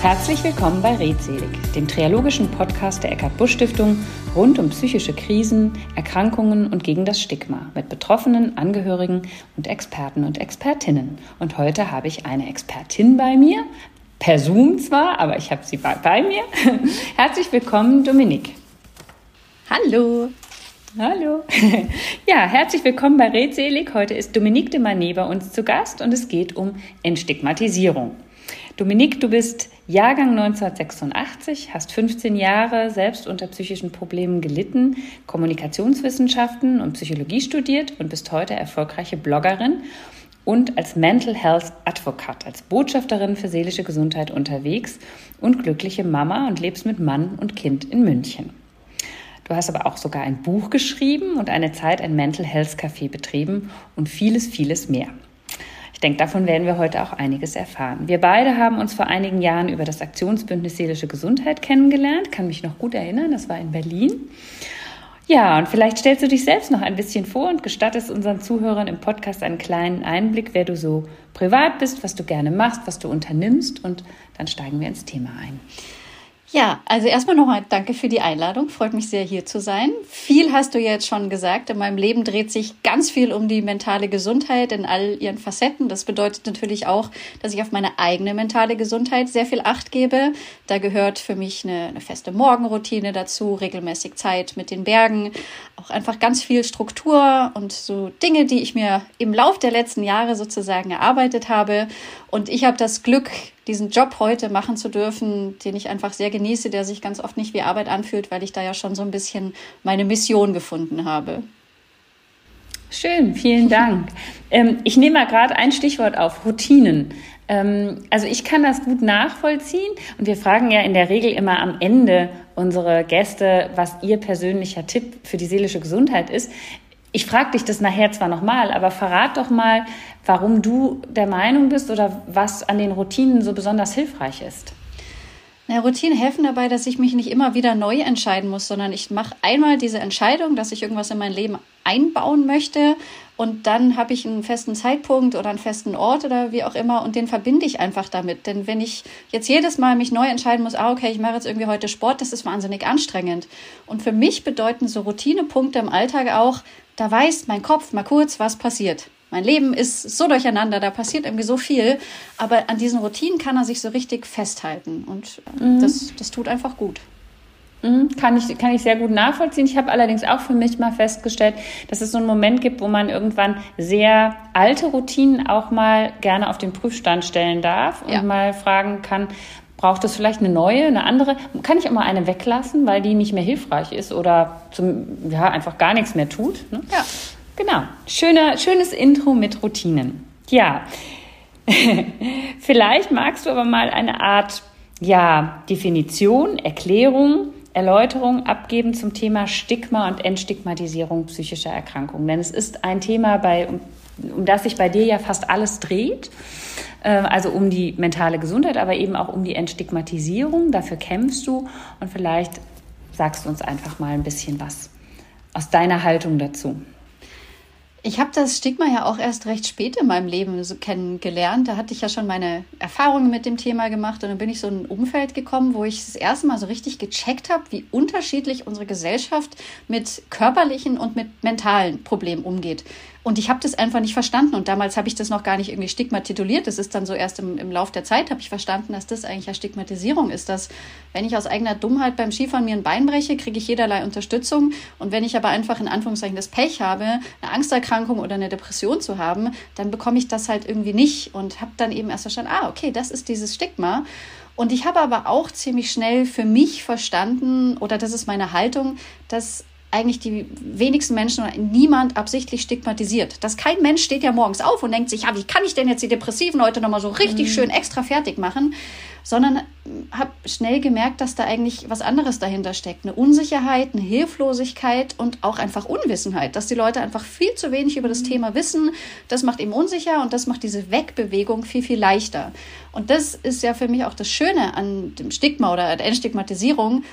Herzlich willkommen bei Redselig, dem triologischen Podcast der Eckart Busch Stiftung rund um psychische Krisen, Erkrankungen und gegen das Stigma mit Betroffenen, Angehörigen und Experten und Expertinnen. Und heute habe ich eine Expertin bei mir, per Zoom zwar, aber ich habe sie bei, bei mir. Herzlich willkommen, Dominik. Hallo. Hallo. Ja, herzlich willkommen bei Redselig. Heute ist Dominique de Manet bei uns zu Gast und es geht um Entstigmatisierung. Dominique, du bist Jahrgang 1986, hast 15 Jahre selbst unter psychischen Problemen gelitten, Kommunikationswissenschaften und Psychologie studiert und bist heute erfolgreiche Bloggerin und als Mental Health Advocate, als Botschafterin für seelische Gesundheit unterwegs und glückliche Mama und lebst mit Mann und Kind in München. Du hast aber auch sogar ein Buch geschrieben und eine Zeit ein Mental Health Café betrieben und vieles, vieles mehr. Ich denke, davon werden wir heute auch einiges erfahren. Wir beide haben uns vor einigen Jahren über das Aktionsbündnis Seelische Gesundheit kennengelernt, kann mich noch gut erinnern, das war in Berlin. Ja, und vielleicht stellst du dich selbst noch ein bisschen vor und gestattest unseren Zuhörern im Podcast einen kleinen Einblick, wer du so privat bist, was du gerne machst, was du unternimmst und dann steigen wir ins Thema ein. Ja, also erstmal nochmal danke für die Einladung. Freut mich sehr, hier zu sein. Viel hast du jetzt schon gesagt. In meinem Leben dreht sich ganz viel um die mentale Gesundheit in all ihren Facetten. Das bedeutet natürlich auch, dass ich auf meine eigene mentale Gesundheit sehr viel Acht gebe. Da gehört für mich eine, eine feste Morgenroutine dazu, regelmäßig Zeit mit den Bergen, auch einfach ganz viel Struktur und so Dinge, die ich mir im Lauf der letzten Jahre sozusagen erarbeitet habe. Und ich habe das Glück, diesen Job heute machen zu dürfen, den ich einfach sehr genieße, der sich ganz oft nicht wie Arbeit anfühlt, weil ich da ja schon so ein bisschen meine Mission gefunden habe. Schön, vielen Dank. ähm, ich nehme mal gerade ein Stichwort auf, Routinen. Ähm, also ich kann das gut nachvollziehen und wir fragen ja in der Regel immer am Ende unsere Gäste, was ihr persönlicher Tipp für die seelische Gesundheit ist. Ich frage dich das nachher zwar nochmal, aber verrat doch mal, warum du der Meinung bist oder was an den Routinen so besonders hilfreich ist. Na, Routinen helfen dabei, dass ich mich nicht immer wieder neu entscheiden muss, sondern ich mache einmal diese Entscheidung, dass ich irgendwas in mein Leben einbauen möchte und dann habe ich einen festen Zeitpunkt oder einen festen Ort oder wie auch immer und den verbinde ich einfach damit. Denn wenn ich jetzt jedes Mal mich neu entscheiden muss, ah, okay, ich mache jetzt irgendwie heute Sport, das ist wahnsinnig anstrengend. Und für mich bedeuten so Routinepunkte im Alltag auch, da weiß mein Kopf mal kurz, was passiert. Mein Leben ist so durcheinander, da passiert irgendwie so viel, aber an diesen Routinen kann er sich so richtig festhalten und äh, mhm. das, das tut einfach gut. Mhm, kann ich, kann ich sehr gut nachvollziehen. Ich habe allerdings auch für mich mal festgestellt, dass es so einen Moment gibt, wo man irgendwann sehr alte Routinen auch mal gerne auf den Prüfstand stellen darf und ja. mal fragen kann, braucht es vielleicht eine neue, eine andere? Kann ich auch mal eine weglassen, weil die nicht mehr hilfreich ist oder zum, ja, einfach gar nichts mehr tut? Ne? Ja. Genau. Schöner, schönes Intro mit Routinen. Ja. Vielleicht magst du aber mal eine Art ja, Definition, Erklärung, Erläuterung abgeben zum Thema Stigma und Entstigmatisierung psychischer Erkrankungen. Denn es ist ein Thema, bei, um, um das sich bei dir ja fast alles dreht. Äh, also um die mentale Gesundheit, aber eben auch um die Entstigmatisierung. Dafür kämpfst du und vielleicht sagst du uns einfach mal ein bisschen was aus deiner Haltung dazu. Ich habe das Stigma ja auch erst recht spät in meinem Leben so kennengelernt. Da hatte ich ja schon meine Erfahrungen mit dem Thema gemacht und dann bin ich so in ein Umfeld gekommen, wo ich das erste Mal so richtig gecheckt habe, wie unterschiedlich unsere Gesellschaft mit körperlichen und mit mentalen Problemen umgeht. Und ich habe das einfach nicht verstanden. Und damals habe ich das noch gar nicht irgendwie stigmatituliert. Das ist dann so erst im, im Lauf der Zeit, habe ich verstanden, dass das eigentlich ja Stigmatisierung ist. Dass, wenn ich aus eigener Dummheit beim Skifahren mir ein Bein breche, kriege ich jederlei Unterstützung. Und wenn ich aber einfach in Anführungszeichen das Pech habe, eine Angsterkrankung oder eine Depression zu haben, dann bekomme ich das halt irgendwie nicht. Und habe dann eben erst verstanden, ah, okay, das ist dieses Stigma. Und ich habe aber auch ziemlich schnell für mich verstanden, oder das ist meine Haltung, dass eigentlich die wenigsten Menschen oder niemand absichtlich stigmatisiert. Dass kein Mensch steht ja morgens auf und denkt sich, ja, wie kann ich denn jetzt die Depressiven heute nochmal so richtig mhm. schön extra fertig machen? Sondern habe schnell gemerkt, dass da eigentlich was anderes dahinter steckt. Eine Unsicherheit, eine Hilflosigkeit und auch einfach Unwissenheit. Dass die Leute einfach viel zu wenig über das mhm. Thema wissen. Das macht eben unsicher und das macht diese Wegbewegung viel, viel leichter. Und das ist ja für mich auch das Schöne an dem Stigma oder der Entstigmatisierung,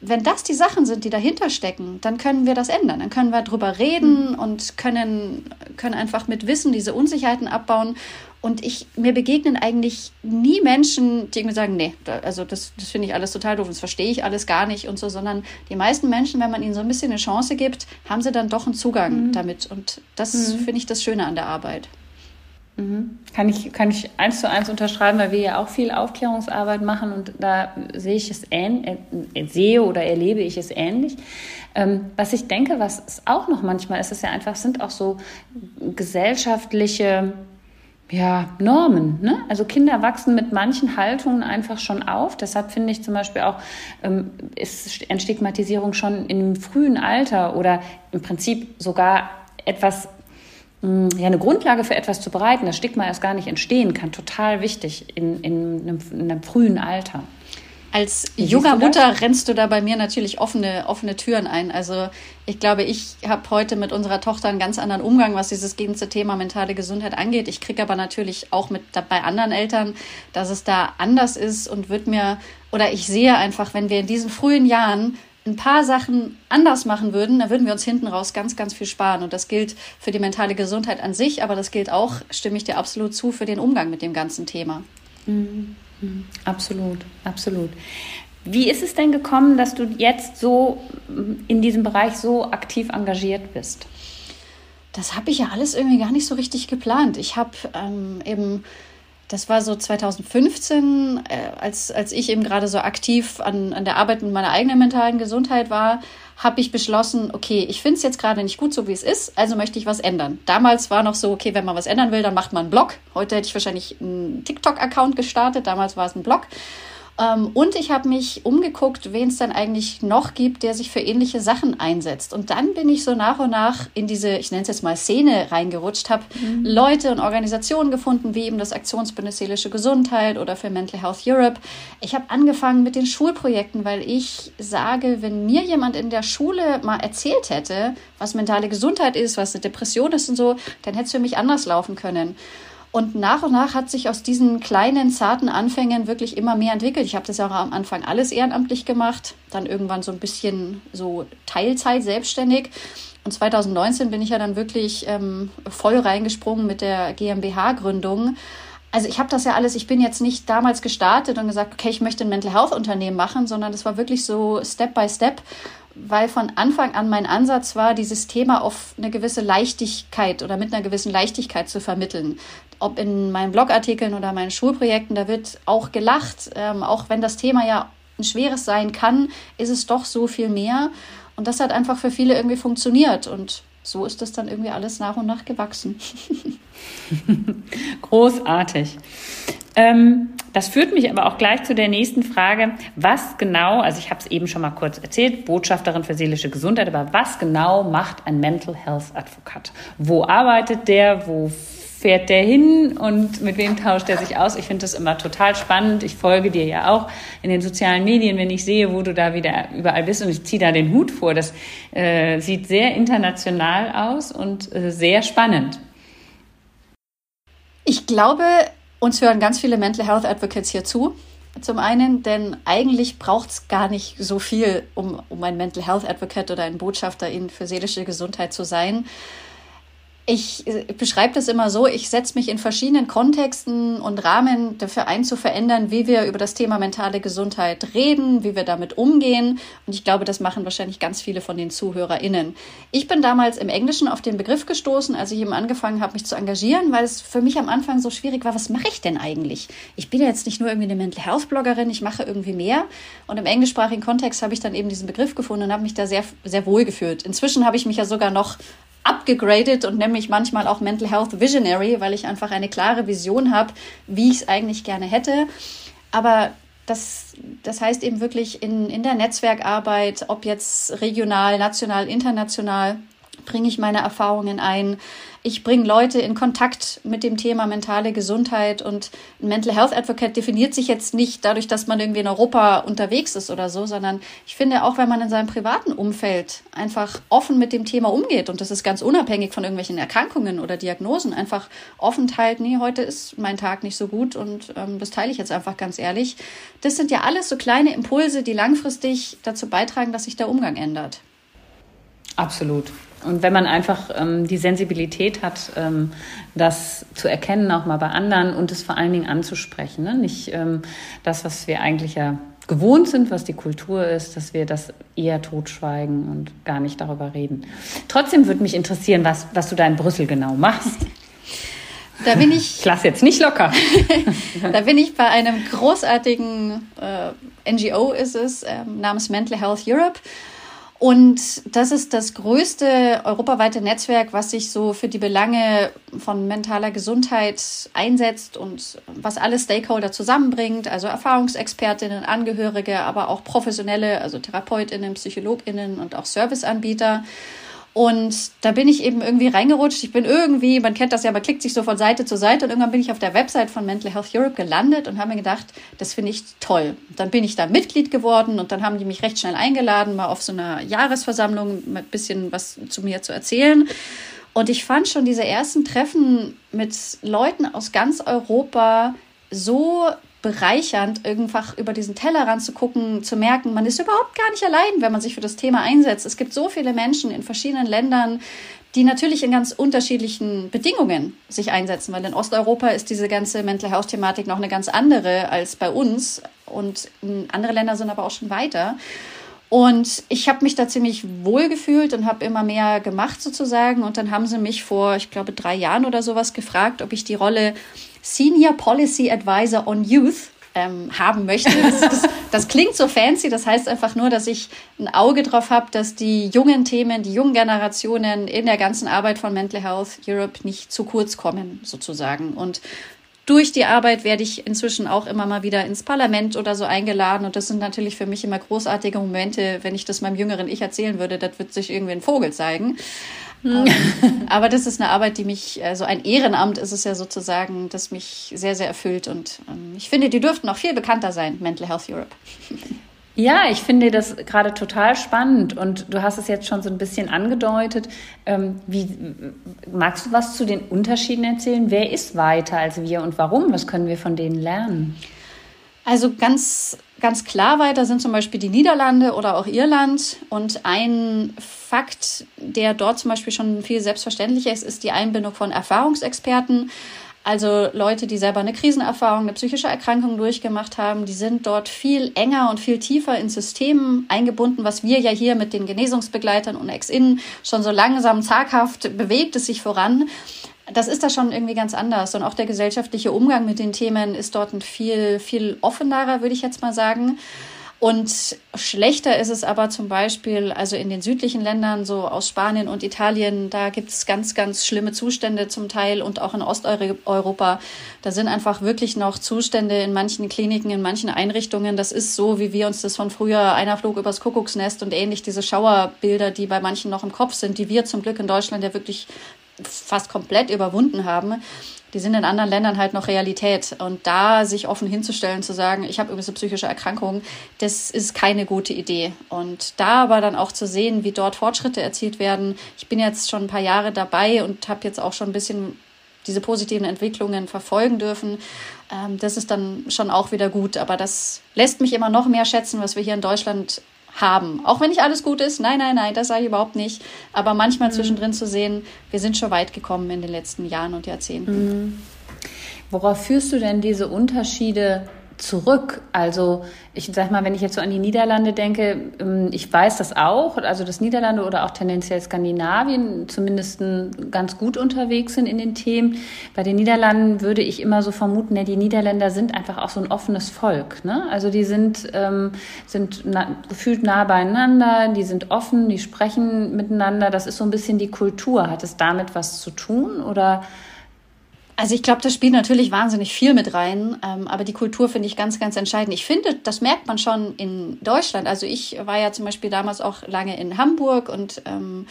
wenn das die Sachen sind, die dahinter stecken, dann können wir das ändern. Dann können wir drüber reden mhm. und können, können einfach mit Wissen diese Unsicherheiten abbauen. Und ich, mir begegnen eigentlich nie Menschen, die irgendwie sagen, nee, da, also das, das finde ich alles total doof, das verstehe ich alles gar nicht und so, sondern die meisten Menschen, wenn man ihnen so ein bisschen eine Chance gibt, haben sie dann doch einen Zugang mhm. damit. Und das mhm. finde ich das Schöne an der Arbeit. Kann ich, kann ich eins zu eins unterschreiben, weil wir ja auch viel Aufklärungsarbeit machen und da sehe ich es ähnlich, äh, sehe oder erlebe ich es ähnlich. Ähm, was ich denke, was es auch noch manchmal ist, ist ja einfach, sind auch so gesellschaftliche ja, Normen. Ne? Also Kinder wachsen mit manchen Haltungen einfach schon auf. Deshalb finde ich zum Beispiel auch, ähm, ist Entstigmatisierung schon im frühen Alter oder im Prinzip sogar etwas ja, eine Grundlage für etwas zu bereiten, das Stigma erst gar nicht entstehen kann, total wichtig in, in, einem, in einem frühen Alter. Als junger Mutter rennst du da bei mir natürlich offene, offene Türen ein. Also ich glaube, ich habe heute mit unserer Tochter einen ganz anderen Umgang, was dieses ganze Thema mentale Gesundheit angeht. Ich kriege aber natürlich auch mit bei anderen Eltern, dass es da anders ist und wird mir, oder ich sehe einfach, wenn wir in diesen frühen Jahren ein paar Sachen anders machen würden, dann würden wir uns hinten raus ganz, ganz viel sparen. Und das gilt für die mentale Gesundheit an sich, aber das gilt auch, stimme ich dir absolut zu, für den Umgang mit dem ganzen Thema. Mhm. Absolut, absolut. Wie ist es denn gekommen, dass du jetzt so in diesem Bereich so aktiv engagiert bist? Das habe ich ja alles irgendwie gar nicht so richtig geplant. Ich habe ähm, eben das war so 2015, äh, als, als ich eben gerade so aktiv an, an der Arbeit mit meiner eigenen mentalen Gesundheit war, habe ich beschlossen, okay, ich finde es jetzt gerade nicht gut, so wie es ist, also möchte ich was ändern. Damals war noch so, okay, wenn man was ändern will, dann macht man einen Blog. Heute hätte ich wahrscheinlich einen TikTok-Account gestartet, damals war es ein Blog. Ähm, und ich habe mich umgeguckt, wen es dann eigentlich noch gibt, der sich für ähnliche Sachen einsetzt. Und dann bin ich so nach und nach in diese, ich nenne es jetzt mal Szene reingerutscht, habe mhm. Leute und Organisationen gefunden, wie eben das Aktionsbündnis Seelische Gesundheit oder für Mental Health Europe. Ich habe angefangen mit den Schulprojekten, weil ich sage, wenn mir jemand in der Schule mal erzählt hätte, was mentale Gesundheit ist, was eine Depression ist und so, dann hätte es für mich anders laufen können. Und nach und nach hat sich aus diesen kleinen, zarten Anfängen wirklich immer mehr entwickelt. Ich habe das ja auch am Anfang alles ehrenamtlich gemacht, dann irgendwann so ein bisschen so Teilzeit selbstständig. Und 2019 bin ich ja dann wirklich ähm, voll reingesprungen mit der GmbH-Gründung. Also ich habe das ja alles, ich bin jetzt nicht damals gestartet und gesagt, okay, ich möchte ein Mental Health Unternehmen machen, sondern das war wirklich so Step by Step weil von Anfang an mein Ansatz war, dieses Thema auf eine gewisse Leichtigkeit oder mit einer gewissen Leichtigkeit zu vermitteln. Ob in meinen Blogartikeln oder meinen Schulprojekten, da wird auch gelacht. Ähm, auch wenn das Thema ja ein schweres sein kann, ist es doch so viel mehr. Und das hat einfach für viele irgendwie funktioniert. Und so ist das dann irgendwie alles nach und nach gewachsen. Großartig. Ähm, das führt mich aber auch gleich zu der nächsten Frage. Was genau, also ich habe es eben schon mal kurz erzählt, Botschafterin für seelische Gesundheit, aber was genau macht ein Mental Health Advocate? Wo arbeitet der? Wo fährt der hin und mit wem tauscht er sich aus? Ich finde das immer total spannend. Ich folge dir ja auch in den sozialen Medien, wenn ich sehe, wo du da wieder überall bist und ich ziehe da den Hut vor. Das äh, sieht sehr international aus und äh, sehr spannend. Ich glaube, uns hören ganz viele Mental Health Advocates hier zu. Zum einen, denn eigentlich braucht es gar nicht so viel, um, um ein Mental Health Advocate oder ein Botschafter für seelische Gesundheit zu sein ich beschreibe das immer so, ich setze mich in verschiedenen Kontexten und Rahmen dafür ein, zu verändern, wie wir über das Thema mentale Gesundheit reden, wie wir damit umgehen. Und ich glaube, das machen wahrscheinlich ganz viele von den ZuhörerInnen. Ich bin damals im Englischen auf den Begriff gestoßen, als ich eben angefangen habe, mich zu engagieren, weil es für mich am Anfang so schwierig war, was mache ich denn eigentlich? Ich bin ja jetzt nicht nur irgendwie eine Mental Health Bloggerin, ich mache irgendwie mehr. Und im englischsprachigen Kontext habe ich dann eben diesen Begriff gefunden und habe mich da sehr, sehr wohl gefühlt. Inzwischen habe ich mich ja sogar noch abgegradet und nenne mich manchmal auch Mental Health Visionary, weil ich einfach eine klare Vision habe, wie ich es eigentlich gerne hätte. Aber das, das heißt eben wirklich in, in der Netzwerkarbeit, ob jetzt regional, national, international, bringe ich meine Erfahrungen ein. Ich bringe Leute in Kontakt mit dem Thema mentale Gesundheit und Mental Health Advocate definiert sich jetzt nicht dadurch, dass man irgendwie in Europa unterwegs ist oder so, sondern ich finde auch, wenn man in seinem privaten Umfeld einfach offen mit dem Thema umgeht und das ist ganz unabhängig von irgendwelchen Erkrankungen oder Diagnosen, einfach offen teilt, nee, heute ist mein Tag nicht so gut und ähm, das teile ich jetzt einfach ganz ehrlich. Das sind ja alles so kleine Impulse, die langfristig dazu beitragen, dass sich der Umgang ändert. Absolut, Und wenn man einfach ähm, die Sensibilität hat, ähm, das zu erkennen, auch mal bei anderen und es vor allen Dingen anzusprechen. Ne? Nicht ähm, das, was wir eigentlich ja gewohnt sind, was die Kultur ist, dass wir das eher totschweigen und gar nicht darüber reden. Trotzdem würde mich interessieren, was, was du da in Brüssel genau machst. Da bin ich. Ich lasse jetzt nicht locker. da bin ich bei einem großartigen äh, NGO ist es, äh, namens Mental Health Europe. Und das ist das größte europaweite Netzwerk, was sich so für die Belange von mentaler Gesundheit einsetzt und was alle Stakeholder zusammenbringt, also Erfahrungsexpertinnen, Angehörige, aber auch professionelle, also Therapeutinnen, Psychologinnen und auch Serviceanbieter. Und da bin ich eben irgendwie reingerutscht. Ich bin irgendwie, man kennt das ja, man klickt sich so von Seite zu Seite und irgendwann bin ich auf der Website von Mental Health Europe gelandet und habe mir gedacht, das finde ich toll. Dann bin ich da Mitglied geworden und dann haben die mich recht schnell eingeladen, mal auf so einer Jahresversammlung ein bisschen was zu mir zu erzählen. Und ich fand schon diese ersten Treffen mit Leuten aus ganz Europa so bereichernd, einfach über diesen Tellerrand zu gucken, zu merken, man ist überhaupt gar nicht allein, wenn man sich für das Thema einsetzt. Es gibt so viele Menschen in verschiedenen Ländern, die natürlich in ganz unterschiedlichen Bedingungen sich einsetzen, weil in Osteuropa ist diese ganze Mental Health Thematik noch eine ganz andere als bei uns und andere Länder sind aber auch schon weiter. Und ich habe mich da ziemlich wohl gefühlt und habe immer mehr gemacht sozusagen. Und dann haben sie mich vor, ich glaube, drei Jahren oder sowas gefragt, ob ich die Rolle Senior Policy Advisor on Youth ähm, haben möchte. Das, das, das, klingt so fancy, das heißt einfach nur, dass ich ein Auge drauf habe, dass die jungen Themen, die jungen Generationen in der ganzen Arbeit von Mental Health Europe nicht zu kurz kommen, sozusagen. Und durch die Arbeit werde ich inzwischen auch immer mal wieder ins Parlament oder so eingeladen. Und das sind natürlich für mich immer großartige Momente, wenn ich das meinem jüngeren Ich erzählen würde, das wird sich irgendwie ein Vogel zeigen. Hm. Ähm, aber das ist eine Arbeit, die mich, also ein Ehrenamt ist es ja sozusagen, das mich sehr, sehr erfüllt. Und ähm, ich finde, die dürften noch viel bekannter sein, Mental Health Europe. Ja, ich finde das gerade total spannend und du hast es jetzt schon so ein bisschen angedeutet. Ähm, wie, magst du was zu den Unterschieden erzählen? Wer ist weiter als wir und warum? Was können wir von denen lernen? Also ganz, ganz klar weiter sind zum Beispiel die Niederlande oder auch Irland. Und ein Fakt, der dort zum Beispiel schon viel selbstverständlicher ist, ist die Einbindung von Erfahrungsexperten. Also Leute, die selber eine Krisenerfahrung, eine psychische Erkrankung durchgemacht haben, die sind dort viel enger und viel tiefer ins System eingebunden, was wir ja hier mit den Genesungsbegleitern und Ex-Innen schon so langsam zaghaft bewegt es sich voran das ist da schon irgendwie ganz anders. Und auch der gesellschaftliche Umgang mit den Themen ist dort ein viel, viel offenerer, würde ich jetzt mal sagen. Und schlechter ist es aber zum Beispiel, also in den südlichen Ländern, so aus Spanien und Italien, da gibt es ganz, ganz schlimme Zustände zum Teil und auch in Osteuropa. Da sind einfach wirklich noch Zustände in manchen Kliniken, in manchen Einrichtungen. Das ist so, wie wir uns das von früher, einer flog übers Kuckucksnest und ähnlich diese Schauerbilder, die bei manchen noch im Kopf sind, die wir zum Glück in Deutschland ja wirklich fast komplett überwunden haben, die sind in anderen Ländern halt noch Realität. Und da sich offen hinzustellen, zu sagen, ich habe übrigens eine psychische Erkrankung, das ist keine gute Idee. Und da aber dann auch zu sehen, wie dort Fortschritte erzielt werden. Ich bin jetzt schon ein paar Jahre dabei und habe jetzt auch schon ein bisschen diese positiven Entwicklungen verfolgen dürfen. Ähm, das ist dann schon auch wieder gut. Aber das lässt mich immer noch mehr schätzen, was wir hier in Deutschland haben. Auch wenn nicht alles gut ist, nein, nein, nein, das sage ich überhaupt nicht. Aber manchmal mhm. zwischendrin zu sehen, wir sind schon weit gekommen in den letzten Jahren und Jahrzehnten. Mhm. Worauf führst du denn diese Unterschiede zurück. Also ich sag mal, wenn ich jetzt so an die Niederlande denke, ähm, ich weiß das auch, also dass Niederlande oder auch tendenziell Skandinavien zumindest ganz gut unterwegs sind in den Themen. Bei den Niederlanden würde ich immer so vermuten, ja, die Niederländer sind einfach auch so ein offenes Volk. Ne? Also die sind, ähm, sind na, gefühlt nah beieinander, die sind offen, die sprechen miteinander. Das ist so ein bisschen die Kultur. Hat es damit was zu tun oder? Also ich glaube, das spielt natürlich wahnsinnig viel mit rein, ähm, aber die Kultur finde ich ganz, ganz entscheidend. Ich finde, das merkt man schon in Deutschland. Also ich war ja zum Beispiel damals auch lange in Hamburg und ähm,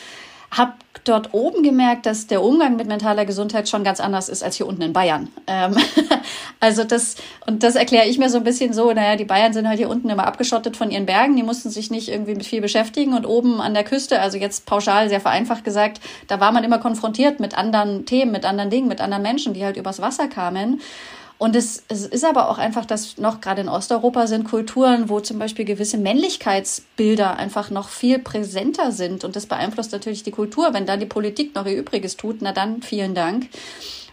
habe dort oben gemerkt, dass der Umgang mit mentaler Gesundheit schon ganz anders ist als hier unten in Bayern. Ähm, also das, und das erkläre ich mir so ein bisschen so, naja, die Bayern sind halt hier unten immer abgeschottet von ihren Bergen, die mussten sich nicht irgendwie mit viel beschäftigen und oben an der Küste, also jetzt pauschal sehr vereinfacht gesagt, da war man immer konfrontiert mit anderen Themen, mit anderen Dingen, mit anderen Menschen, die halt übers Wasser kamen. Und es, es ist aber auch einfach, dass noch gerade in Osteuropa sind Kulturen, wo zum Beispiel gewisse Männlichkeitsbilder einfach noch viel präsenter sind. Und das beeinflusst natürlich die Kultur. Wenn da die Politik noch ihr Übriges tut, na dann vielen Dank.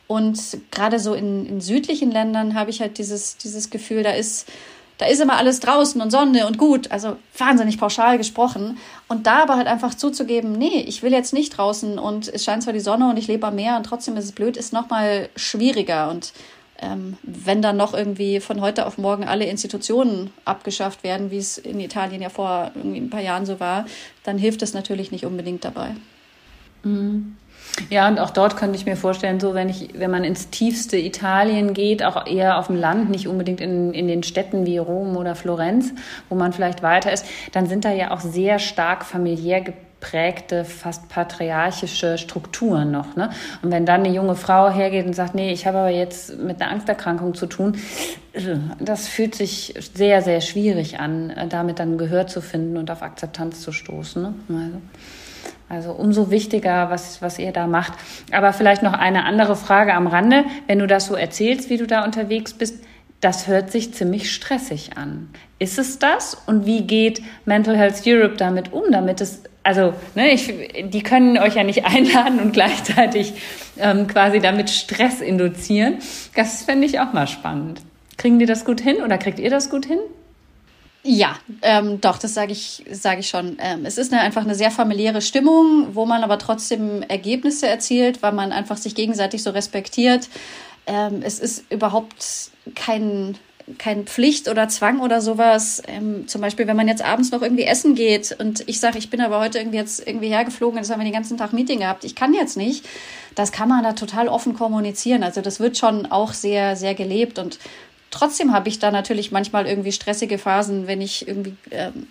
Und gerade so in, in südlichen Ländern habe ich halt dieses, dieses Gefühl, da ist, da ist immer alles draußen und Sonne und gut, also wahnsinnig pauschal gesprochen. Und da aber halt einfach zuzugeben, nee, ich will jetzt nicht draußen und es scheint zwar die Sonne und ich lebe am Meer und trotzdem ist es blöd, ist nochmal schwieriger. Und ähm, wenn dann noch irgendwie von heute auf morgen alle Institutionen abgeschafft werden, wie es in Italien ja vor irgendwie ein paar Jahren so war, dann hilft das natürlich nicht unbedingt dabei. Mhm. Ja, und auch dort könnte ich mir vorstellen, so wenn ich, wenn man ins tiefste Italien geht, auch eher auf dem Land, nicht unbedingt in, in den Städten wie Rom oder Florenz, wo man vielleicht weiter ist, dann sind da ja auch sehr stark familiär geprägte, fast patriarchische Strukturen noch. Ne? Und wenn dann eine junge Frau hergeht und sagt, nee, ich habe aber jetzt mit einer Angsterkrankung zu tun, das fühlt sich sehr, sehr schwierig an, damit dann Gehör zu finden und auf Akzeptanz zu stoßen. Ne? Also. Also umso wichtiger, was, was ihr da macht. Aber vielleicht noch eine andere Frage am Rande. Wenn du das so erzählst, wie du da unterwegs bist, das hört sich ziemlich stressig an. Ist es das? Und wie geht Mental Health Europe damit um, damit es, also, ne, ich, die können euch ja nicht einladen und gleichzeitig ähm, quasi damit Stress induzieren. Das fände ich auch mal spannend. Kriegen die das gut hin oder kriegt ihr das gut hin? Ja, ähm, doch, das sage ich, sage ich schon. Ähm, es ist eine, einfach eine sehr familiäre Stimmung, wo man aber trotzdem Ergebnisse erzielt, weil man einfach sich gegenseitig so respektiert. Ähm, es ist überhaupt kein, kein Pflicht oder Zwang oder sowas. Ähm, zum Beispiel, wenn man jetzt abends noch irgendwie essen geht und ich sage, ich bin aber heute irgendwie jetzt irgendwie hergeflogen, jetzt haben wir den ganzen Tag Meeting gehabt, ich kann jetzt nicht. Das kann man da total offen kommunizieren. Also das wird schon auch sehr, sehr gelebt und Trotzdem habe ich da natürlich manchmal irgendwie stressige Phasen, wenn ich irgendwie ähm,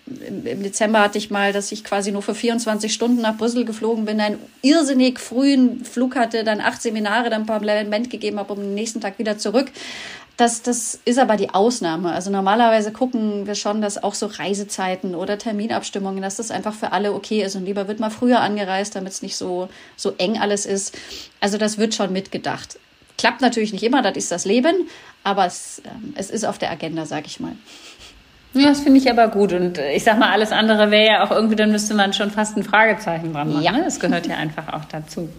im, Dezember hatte ich mal, dass ich quasi nur für 24 Stunden nach Brüssel geflogen bin, einen irrsinnig frühen Flug hatte, dann acht Seminare, dann ein paar Parlament gegeben habe, um den nächsten Tag wieder zurück. Das, das ist aber die Ausnahme. Also normalerweise gucken wir schon, dass auch so Reisezeiten oder Terminabstimmungen, dass das einfach für alle okay ist und lieber wird mal früher angereist, damit es nicht so, so eng alles ist. Also das wird schon mitgedacht. Klappt natürlich nicht immer, das ist das Leben, aber es, ähm, es ist auf der Agenda, sage ich mal. Ja, das finde ich aber gut. Und äh, ich sag mal, alles andere wäre ja auch irgendwie, dann müsste man schon fast ein Fragezeichen dran machen. Ja. Ne? Das gehört ja einfach auch dazu.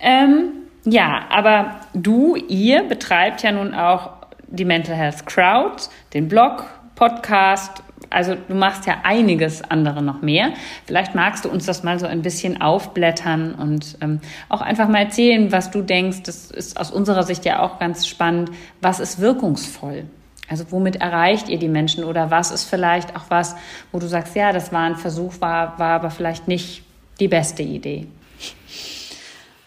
Ähm, ja, aber du, ihr betreibt ja nun auch die Mental Health Crowd, den Blog, Podcast also du machst ja einiges andere noch mehr. Vielleicht magst du uns das mal so ein bisschen aufblättern und ähm, auch einfach mal erzählen, was du denkst. Das ist aus unserer Sicht ja auch ganz spannend. Was ist wirkungsvoll? Also womit erreicht ihr die Menschen oder was ist vielleicht auch was, wo du sagst, ja, das war ein Versuch, war, war aber vielleicht nicht die beste Idee?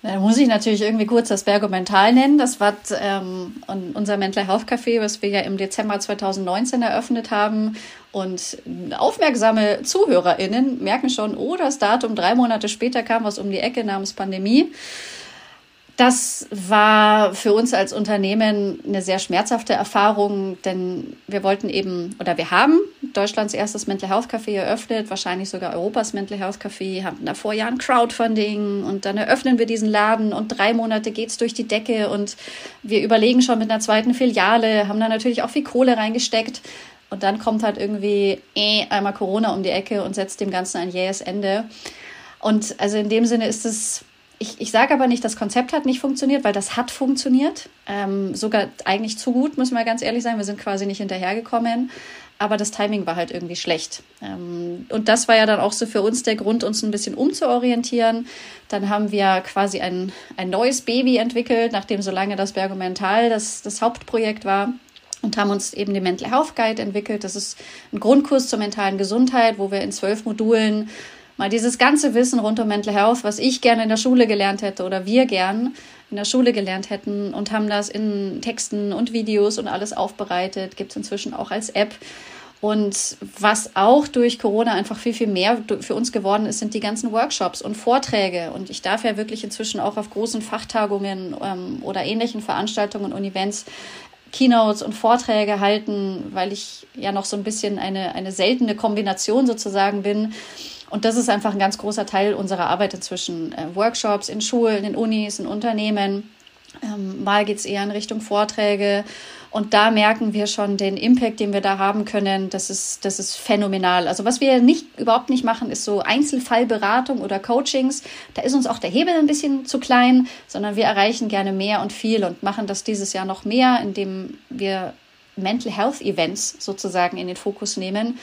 Da muss ich natürlich irgendwie kurz das Bergomental nennen. Das war ähm, unser Mental Health Café, was wir ja im Dezember 2019 eröffnet haben. Und aufmerksame ZuhörerInnen merken schon, oh, das Datum drei Monate später kam was um die Ecke namens Pandemie. Das war für uns als Unternehmen eine sehr schmerzhafte Erfahrung, denn wir wollten eben oder wir haben Deutschlands erstes Mental Health Café eröffnet, wahrscheinlich sogar Europas Mental Health Café, hatten davor ja ein Crowdfunding und dann eröffnen wir diesen Laden und drei Monate geht's durch die Decke und wir überlegen schon mit einer zweiten Filiale, haben da natürlich auch viel Kohle reingesteckt und dann kommt halt irgendwie eh, einmal Corona um die Ecke und setzt dem Ganzen ein jähes Ende. Und also in dem Sinne ist es ich, ich sage aber nicht, das Konzept hat nicht funktioniert, weil das hat funktioniert. Ähm, sogar eigentlich zu gut, muss man ganz ehrlich sein. Wir sind quasi nicht hinterhergekommen. Aber das Timing war halt irgendwie schlecht. Ähm, und das war ja dann auch so für uns der Grund, uns ein bisschen umzuorientieren. Dann haben wir quasi ein, ein neues Baby entwickelt, nachdem so lange das Bergomental das, das Hauptprojekt war und haben uns eben den Mental Health Guide entwickelt. Das ist ein Grundkurs zur mentalen Gesundheit, wo wir in zwölf Modulen mal dieses ganze Wissen rund um Mental Health, was ich gerne in der Schule gelernt hätte oder wir gern in der Schule gelernt hätten und haben das in Texten und Videos und alles aufbereitet, gibt es inzwischen auch als App. Und was auch durch Corona einfach viel, viel mehr für uns geworden ist, sind die ganzen Workshops und Vorträge. Und ich darf ja wirklich inzwischen auch auf großen Fachtagungen ähm, oder ähnlichen Veranstaltungen und Events Keynotes und Vorträge halten, weil ich ja noch so ein bisschen eine, eine seltene Kombination sozusagen bin und das ist einfach ein ganz großer Teil unserer Arbeit inzwischen. Äh, Workshops in Schulen, in Unis, in Unternehmen, Ähm, mal geht es eher in Richtung Vorträge. Und da merken wir schon den Impact, den wir da haben können. Das ist, das ist phänomenal. Also was wir nicht, überhaupt nicht machen, ist so Einzelfallberatung oder Coachings. Da ist uns auch der Hebel ein bisschen zu klein, sondern wir erreichen gerne mehr und viel und machen das dieses Jahr noch mehr, indem wir Mental Health Events sozusagen in den Fokus nehmen.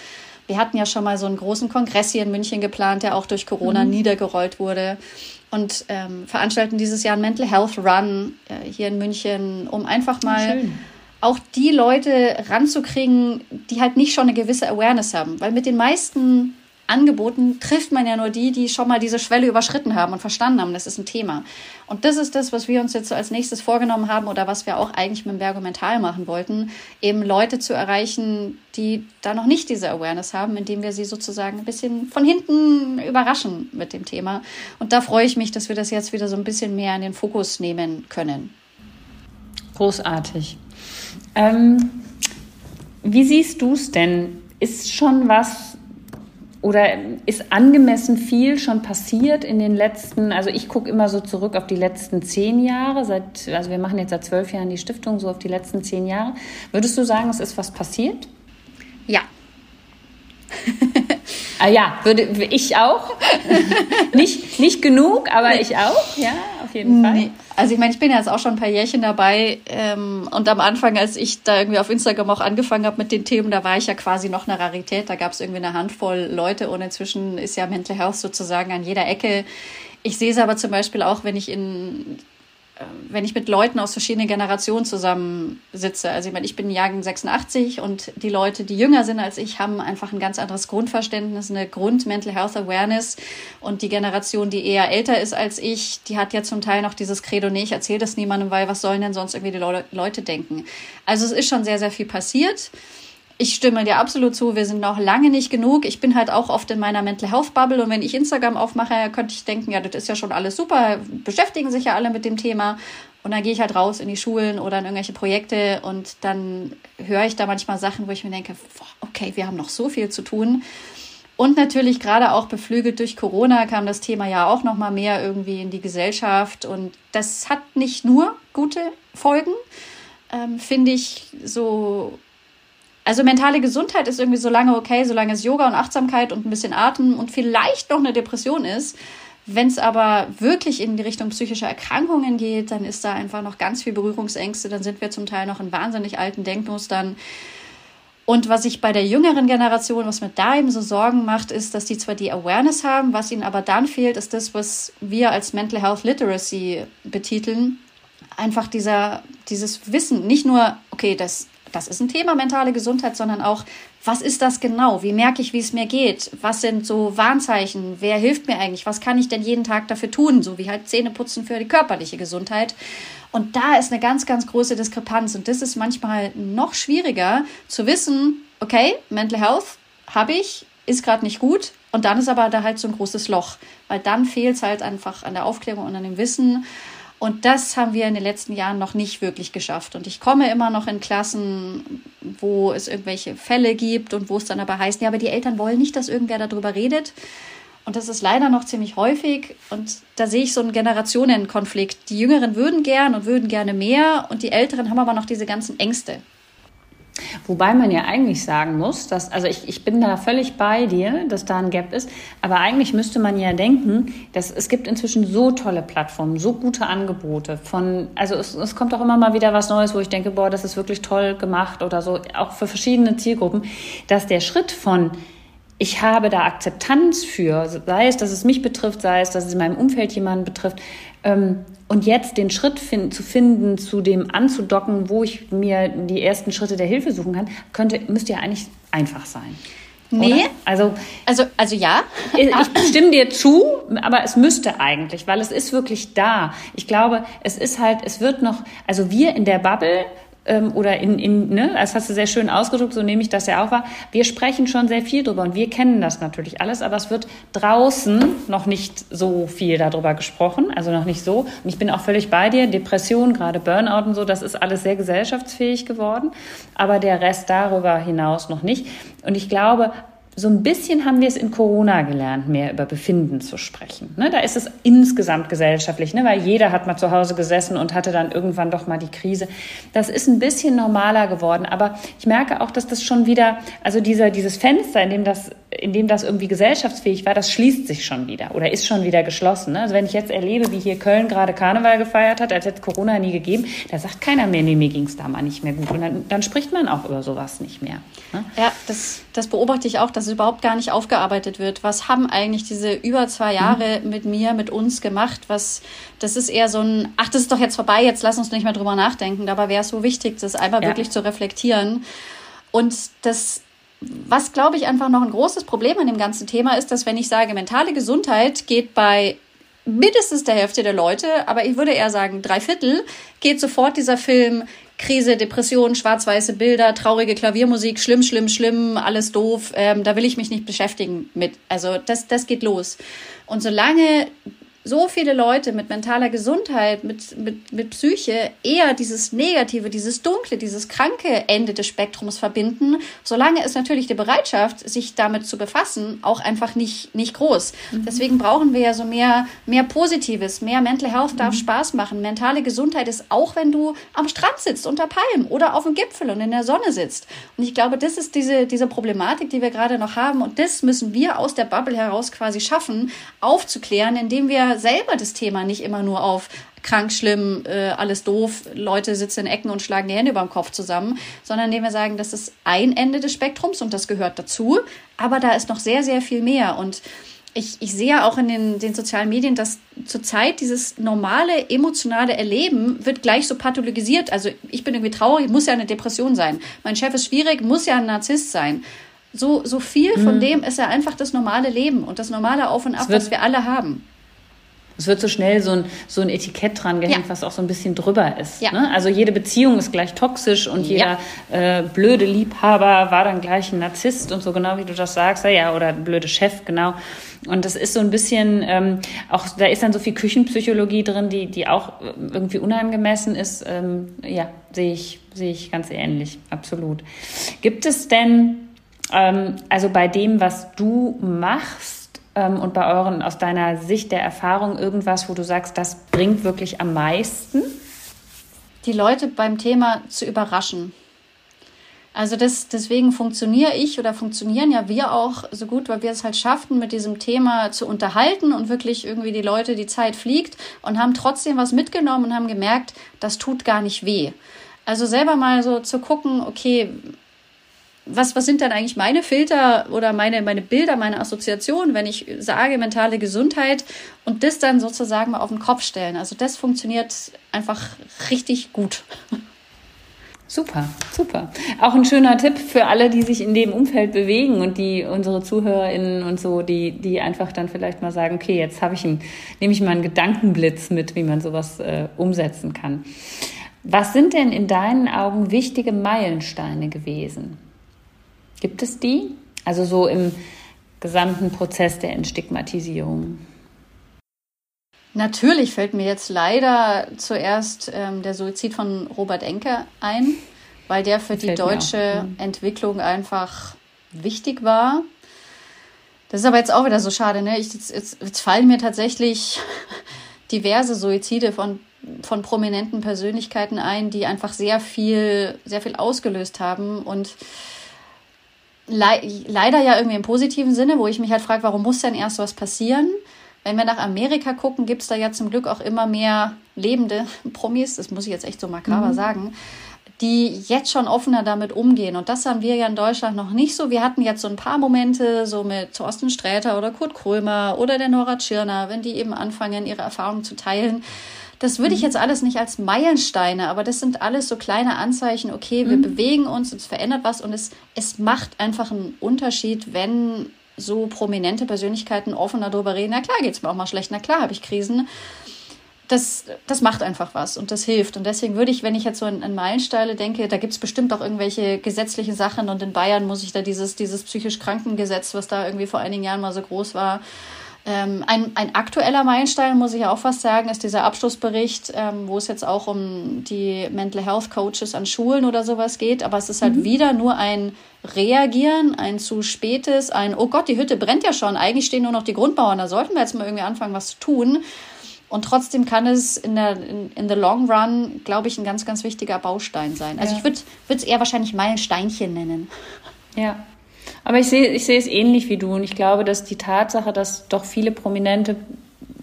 Wir hatten ja schon mal so einen großen Kongress hier in München geplant, der auch durch Corona mhm. niedergerollt wurde. Und ähm, veranstalten dieses Jahr einen Mental Health Run äh, hier in München, um einfach mal Schön auch die Leute ranzukriegen, die halt nicht schon eine gewisse Awareness haben. Weil mit den meisten Angeboten trifft man ja nur die, die schon mal diese Schwelle überschritten haben und verstanden haben, das ist ein Thema. Und das ist das, was wir uns jetzt so als nächstes vorgenommen haben oder was wir auch eigentlich mit dem Bergomental machen wollten, eben Leute zu erreichen, die da noch nicht diese Awareness haben, indem wir sie sozusagen ein bisschen von hinten überraschen mit dem Thema. Und da freue ich mich, dass wir das jetzt wieder so ein bisschen mehr in den Fokus nehmen können. Großartig. Ähm, wie siehst du es denn? Ist schon was oder ist angemessen viel schon passiert in den letzten, also ich gucke immer so zurück auf die letzten zehn Jahre, seit, also wir machen jetzt seit zwölf Jahren die Stiftung, so auf die letzten zehn Jahre. Würdest du sagen, es ist was passiert? Ja. ah ja, würde ich auch. nicht, nicht genug, aber ich auch, ja, auf jeden Fall. Nee. Also ich meine, ich bin ja jetzt auch schon ein paar Jährchen dabei ähm, und am Anfang, als ich da irgendwie auf Instagram auch angefangen habe mit den Themen, da war ich ja quasi noch eine Rarität. Da gab es irgendwie eine Handvoll Leute und inzwischen ist ja Mental Health sozusagen an jeder Ecke. Ich sehe es aber zum Beispiel auch, wenn ich in wenn ich mit Leuten aus verschiedenen Generationen zusammensitze, also ich meine, ich bin Jahrgang 86 und die Leute, die jünger sind als ich, haben einfach ein ganz anderes Grundverständnis, eine Grund-Mental Health Awareness. Und die Generation, die eher älter ist als ich, die hat ja zum Teil noch dieses Credo, nee, ich erzähle das niemandem, weil was sollen denn sonst irgendwie die Le Leute denken? Also es ist schon sehr, sehr viel passiert ich stimme dir absolut zu, wir sind noch lange nicht genug. Ich bin halt auch oft in meiner Mental Health Bubble und wenn ich Instagram aufmache, könnte ich denken, ja, das ist ja schon alles super, beschäftigen sich ja alle mit dem Thema. Und dann gehe ich halt raus in die Schulen oder in irgendwelche Projekte und dann höre ich da manchmal Sachen, wo ich mir denke, okay, wir haben noch so viel zu tun. Und natürlich gerade auch beflügelt durch Corona kam das Thema ja auch noch mal mehr irgendwie in die Gesellschaft und das hat nicht nur gute Folgen, ähm, finde ich so also mentale Gesundheit ist irgendwie so lange okay, solange es Yoga und Achtsamkeit und ein bisschen Atem und vielleicht noch eine Depression ist. Wenn es aber wirklich in die Richtung psychischer Erkrankungen geht, dann ist da einfach noch ganz viel Berührungsängste. Dann sind wir zum Teil noch in wahnsinnig alten Denkmustern. Und was ich bei der jüngeren Generation, was mir da eben so Sorgen macht, ist, dass die zwar die Awareness haben, was ihnen aber dann fehlt, ist das, was wir als Mental Health Literacy betiteln. Einfach dieser, dieses Wissen, nicht nur, okay, das das ist ein Thema mentale Gesundheit, sondern auch, was ist das genau? Wie merke ich, wie es mir geht? Was sind so Warnzeichen? Wer hilft mir eigentlich? Was kann ich denn jeden Tag dafür tun? So wie halt Zähneputzen für die körperliche Gesundheit. Und da ist eine ganz, ganz große Diskrepanz. Und das ist manchmal noch schwieriger zu wissen, okay, Mental Health habe ich, ist gerade nicht gut. Und dann ist aber da halt so ein großes Loch, weil dann fehlt es halt einfach an der Aufklärung und an dem Wissen. Und das haben wir in den letzten Jahren noch nicht wirklich geschafft. Und ich komme immer noch in Klassen, wo es irgendwelche Fälle gibt und wo es dann aber heißt, ja, aber die Eltern wollen nicht, dass irgendwer darüber redet. Und das ist leider noch ziemlich häufig. Und da sehe ich so einen Generationenkonflikt. Die Jüngeren würden gern und würden gerne mehr und die Älteren haben aber noch diese ganzen Ängste. Wobei man ja eigentlich sagen muss, dass, also ich, ich bin da völlig bei dir, dass da ein Gap ist, aber eigentlich müsste man ja denken, dass es gibt inzwischen so tolle Plattformen, so gute Angebote von, also es, es kommt auch immer mal wieder was Neues, wo ich denke, boah, das ist wirklich toll gemacht oder so, auch für verschiedene Zielgruppen, dass der Schritt von ich habe da Akzeptanz für, sei es, dass es mich betrifft, sei es, dass es in meinem Umfeld jemanden betrifft, und jetzt den Schritt find, zu finden, zu dem anzudocken, wo ich mir die ersten Schritte der Hilfe suchen kann, könnte, müsste ja eigentlich einfach sein. Nee. Oder? Also, also, also ja. Ich, ich stimme dir zu, aber es müsste eigentlich, weil es ist wirklich da. Ich glaube, es ist halt, es wird noch, also wir in der Bubble ähm, oder in, in ne, das hast du sehr schön ausgedrückt, so nehme ich das ja auch wahr. Wir sprechen schon sehr viel drüber und wir kennen das natürlich alles, aber es wird draußen noch nicht so viel darüber gesprochen, also noch nicht so. Und ich bin auch völlig bei dir, Depression, gerade Burnout und so, das ist alles sehr gesellschaftsfähig geworden, aber der Rest darüber hinaus noch nicht. Und ich glaube, so ein bisschen haben wir es in Corona gelernt, mehr über Befinden zu sprechen. Ne, da ist es insgesamt gesellschaftlich, ne, weil jeder hat mal zu Hause gesessen und hatte dann irgendwann doch mal die Krise. Das ist ein bisschen normaler geworden, aber ich merke auch, dass das schon wieder, also dieser, dieses Fenster, in dem das, in dem das irgendwie gesellschaftsfähig war, das schließt sich schon wieder oder ist schon wieder geschlossen. Ne? Also wenn ich jetzt erlebe, wie hier Köln gerade Karneval gefeiert hat, als hätte Corona nie gegeben, da sagt keiner mehr, nee, mir ging es da mal nicht mehr gut. Und dann, dann spricht man auch über sowas nicht mehr. Ne? Ja, das, das beobachte ich auch, dass es überhaupt gar nicht aufgearbeitet wird. Was haben eigentlich diese über zwei Jahre mhm. mit mir, mit uns gemacht? Was, das ist eher so ein, ach, das ist doch jetzt vorbei, jetzt lass uns nicht mehr drüber nachdenken. Dabei wäre es so wichtig, das einmal ja. wirklich zu reflektieren. Und das, was glaube ich einfach noch ein großes Problem an dem ganzen Thema ist, dass wenn ich sage, mentale Gesundheit geht bei mindestens der Hälfte der Leute, aber ich würde eher sagen, drei Viertel, geht sofort dieser Film Krise, Depression, schwarz-weiße Bilder, traurige Klaviermusik, schlimm, schlimm, schlimm, alles doof. Ähm, da will ich mich nicht beschäftigen mit. Also das, das geht los. Und solange so viele Leute mit mentaler Gesundheit, mit, mit, mit Psyche eher dieses Negative, dieses Dunkle, dieses kranke Ende des Spektrums verbinden, solange ist natürlich die Bereitschaft, sich damit zu befassen, auch einfach nicht, nicht groß. Mhm. Deswegen brauchen wir ja so mehr, mehr Positives, mehr Mental Health darf mhm. Spaß machen. Mentale Gesundheit ist auch, wenn du am Strand sitzt, unter Palmen oder auf dem Gipfel und in der Sonne sitzt. Und ich glaube, das ist diese, diese Problematik, die wir gerade noch haben. Und das müssen wir aus der Bubble heraus quasi schaffen, aufzuklären, indem wir selber das Thema nicht immer nur auf krank, schlimm, äh, alles doof, Leute sitzen in Ecken und schlagen die Hände über dem Kopf zusammen, sondern indem wir sagen, das ist ein Ende des Spektrums und das gehört dazu, aber da ist noch sehr, sehr viel mehr und ich, ich sehe auch in den, den sozialen Medien, dass zurzeit dieses normale emotionale Erleben wird gleich so pathologisiert. Also ich bin irgendwie traurig, muss ja eine Depression sein. Mein Chef ist schwierig, muss ja ein Narzisst sein. So, so viel von mhm. dem ist ja einfach das normale Leben und das normale Auf und Ab, was wir alle haben. Es wird so schnell so ein, so ein Etikett dran gehängt, ja. was auch so ein bisschen drüber ist. Ja. Ne? Also jede Beziehung ist gleich toxisch und jeder ja. äh, blöde Liebhaber war dann gleich ein Narzisst und so genau wie du das sagst, ja, oder ein blöde Chef, genau. Und das ist so ein bisschen, ähm, auch da ist dann so viel Küchenpsychologie drin, die, die auch irgendwie unangemessen ist. Ähm, ja, sehe ich, sehe ich ganz ähnlich, absolut. Gibt es denn, ähm, also bei dem, was du machst, ähm, und bei euren, aus deiner Sicht der Erfahrung irgendwas, wo du sagst, das bringt wirklich am meisten? Die Leute beim Thema zu überraschen. Also das, deswegen funktioniere ich oder funktionieren ja wir auch so gut, weil wir es halt schafften, mit diesem Thema zu unterhalten und wirklich irgendwie die Leute, die Zeit fliegt und haben trotzdem was mitgenommen und haben gemerkt, das tut gar nicht weh. Also selber mal so zu gucken, okay, was, was sind dann eigentlich meine Filter oder meine, meine Bilder, meine Assoziationen, wenn ich sage mentale Gesundheit und das dann sozusagen mal auf den Kopf stellen. Also das funktioniert einfach richtig gut. Super, super. Auch ein schöner Tipp für alle, die sich in dem Umfeld bewegen und die unsere ZuhörerInnen und so, die, die einfach dann vielleicht mal sagen, okay, jetzt habe ich einen, nehme ich mal einen Gedankenblitz mit, wie man sowas äh, umsetzen kann. Was sind denn in deinen Augen wichtige Meilensteine gewesen? Gibt es die? Also so im gesamten Prozess der Entstigmatisierung. Natürlich fällt mir jetzt leider zuerst ähm, der Suizid von Robert Enke ein, weil der für die deutsche mhm. Entwicklung einfach wichtig war. Das ist aber jetzt auch wieder so schade. Ne? Ich, jetzt, jetzt, jetzt fallen mir tatsächlich diverse Suizide von, von prominenten Persönlichkeiten ein, die einfach sehr viel, sehr viel ausgelöst haben. Und le leider ja irgendwie im positiven Sinne, wo ich mich halt frage, warum muss denn erst was passieren? Wenn wir nach Amerika gucken, gibt es da ja zum Glück auch immer mehr lebende Promis, das muss ich jetzt echt so makaber mhm. sagen, die jetzt schon offener damit umgehen. Und das haben wir ja in Deutschland noch nicht so. Wir hatten jetzt so ein paar Momente, so mit Thorsten Sträter oder Kurt Krömer oder der Nora Tschirner, wenn die eben anfangen, ihre Erfahrungen zu teilen. Das würde ich mhm. jetzt alles nicht als Meilensteine, aber das sind alles so kleine Anzeichen, okay, wir mhm. bewegen uns, es verändert was und es, es macht einfach einen Unterschied, wenn so prominente Persönlichkeiten offen darüber reden, na klar geht es mir auch mal schlecht, na klar habe ich Krisen. Das, das macht einfach was und das hilft. Und deswegen würde ich, wenn ich jetzt so an, an Meilensteine denke, da gibt es bestimmt auch irgendwelche gesetzliche Sachen und in Bayern muss ich da dieses, dieses psychisch Krankengesetz, was da irgendwie vor einigen Jahren mal so groß war, Ähm, ein, ein aktueller Meilenstein, muss ich auch fast sagen, ist dieser Abschlussbericht, ähm, wo es jetzt auch um die Mental Health Coaches an Schulen oder sowas geht. Aber es ist halt mhm. wieder nur ein Reagieren, ein zu spätes, ein, oh Gott, die Hütte brennt ja schon, eigentlich stehen nur noch die Grundbauern, da sollten wir jetzt mal irgendwie anfangen, was zu tun. Und trotzdem kann es in der in, in the long run, glaube ich, ein ganz, ganz wichtiger Baustein sein. Also ja. ich würde es eher wahrscheinlich Meilensteinchen nennen. Ja, aber ich sehe, ich sehe es ähnlich wie du und ich glaube, dass die Tatsache, dass doch viele prominente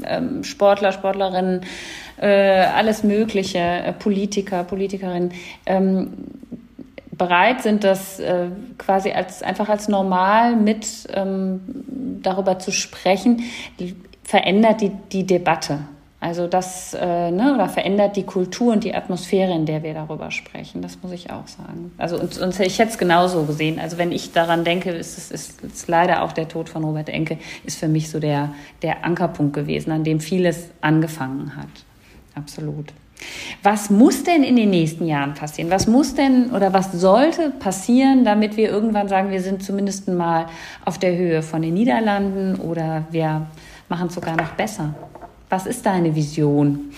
ähm, Sportler, Sportlerinnen, äh, alles Mögliche, äh, Politiker, Politikerinnen, ähm, bereit sind, das äh, quasi als einfach als normal mit ähm, darüber zu sprechen, verändert die, die Debatte. Also das äh, ne, oder verändert die Kultur und die Atmosphäre, in der wir darüber sprechen. Das muss ich auch sagen. Also und, und ich hätte es genauso gesehen. Also wenn ich daran denke, ist es ist, ist leider auch der Tod von Robert Enke, ist für mich so der, der Ankerpunkt gewesen, an dem vieles angefangen hat. Absolut. Was muss denn in den nächsten Jahren passieren? Was muss denn oder was sollte passieren, damit wir irgendwann sagen, wir sind zumindest mal auf der Höhe von den Niederlanden oder wir machen es sogar noch besser? Was ist deine Vision?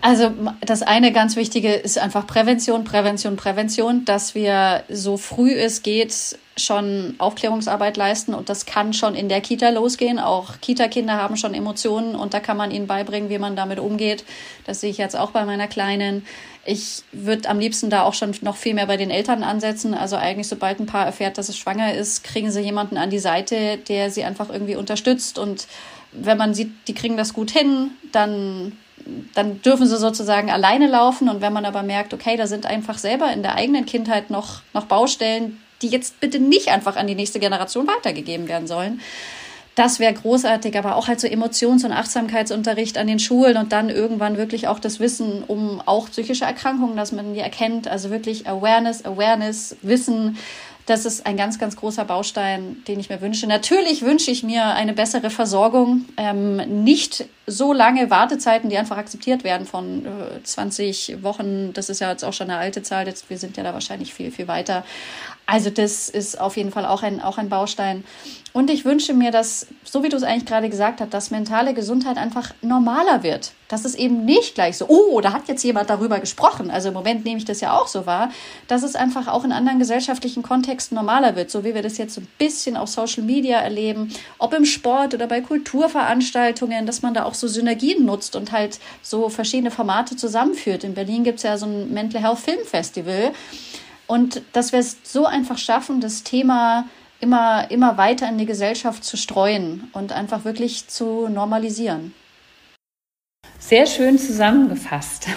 Also das eine ganz Wichtige ist einfach Prävention, Prävention, Prävention, dass wir so früh es geht schon Aufklärungsarbeit leisten und das kann schon in der Kita losgehen. Auch Kita-Kinder haben schon Emotionen und da kann man ihnen beibringen, wie man damit umgeht. Das sehe ich jetzt auch bei meiner Kleinen. Ich würde am liebsten da auch schon noch viel mehr bei den Eltern ansetzen. Also eigentlich, sobald ein Paar erfährt, dass es schwanger ist, kriegen sie jemanden an die Seite, der sie einfach irgendwie unterstützt und wenn man sieht, die kriegen das gut hin, dann, dann dürfen sie sozusagen alleine laufen. Und wenn man aber merkt, okay, da sind einfach selber in der eigenen Kindheit noch, noch Baustellen, die jetzt bitte nicht einfach an die nächste Generation weitergegeben werden sollen. Das wäre großartig, aber auch halt so Emotions- und Achtsamkeitsunterricht an den Schulen und dann irgendwann wirklich auch das Wissen um auch psychische Erkrankungen, dass man die erkennt. Also wirklich Awareness, Awareness, Wissen, das ist ein ganz, ganz großer Baustein, den ich mir wünsche. Natürlich wünsche ich mir eine bessere Versorgung, ähm, nicht so lange Wartezeiten, die einfach akzeptiert werden von äh, 20 Wochen. Das ist ja jetzt auch schon eine alte Zahl. Jetzt, wir sind ja da wahrscheinlich viel, viel weiter. Also das ist auf jeden Fall auch ein, auch ein Baustein. Und ich wünsche mir, dass, so wie du es eigentlich gerade gesagt hast, dass mentale Gesundheit einfach normaler wird. Dass es eben nicht gleich so, oh, da hat jetzt jemand darüber gesprochen. Also im Moment nehme ich das ja auch so wahr, dass es einfach auch in anderen gesellschaftlichen Kontexten normaler wird, so wie wir das jetzt so ein bisschen auf Social Media erleben, ob im Sport oder bei Kulturveranstaltungen, dass man da auch so Synergien nutzt und halt so verschiedene Formate zusammenführt. In Berlin gibt es ja so ein Mental Health Film Festival und dass wir es so einfach schaffen, das Thema immer, immer weiter in die Gesellschaft zu streuen und einfach wirklich zu normalisieren. Sehr schön zusammengefasst.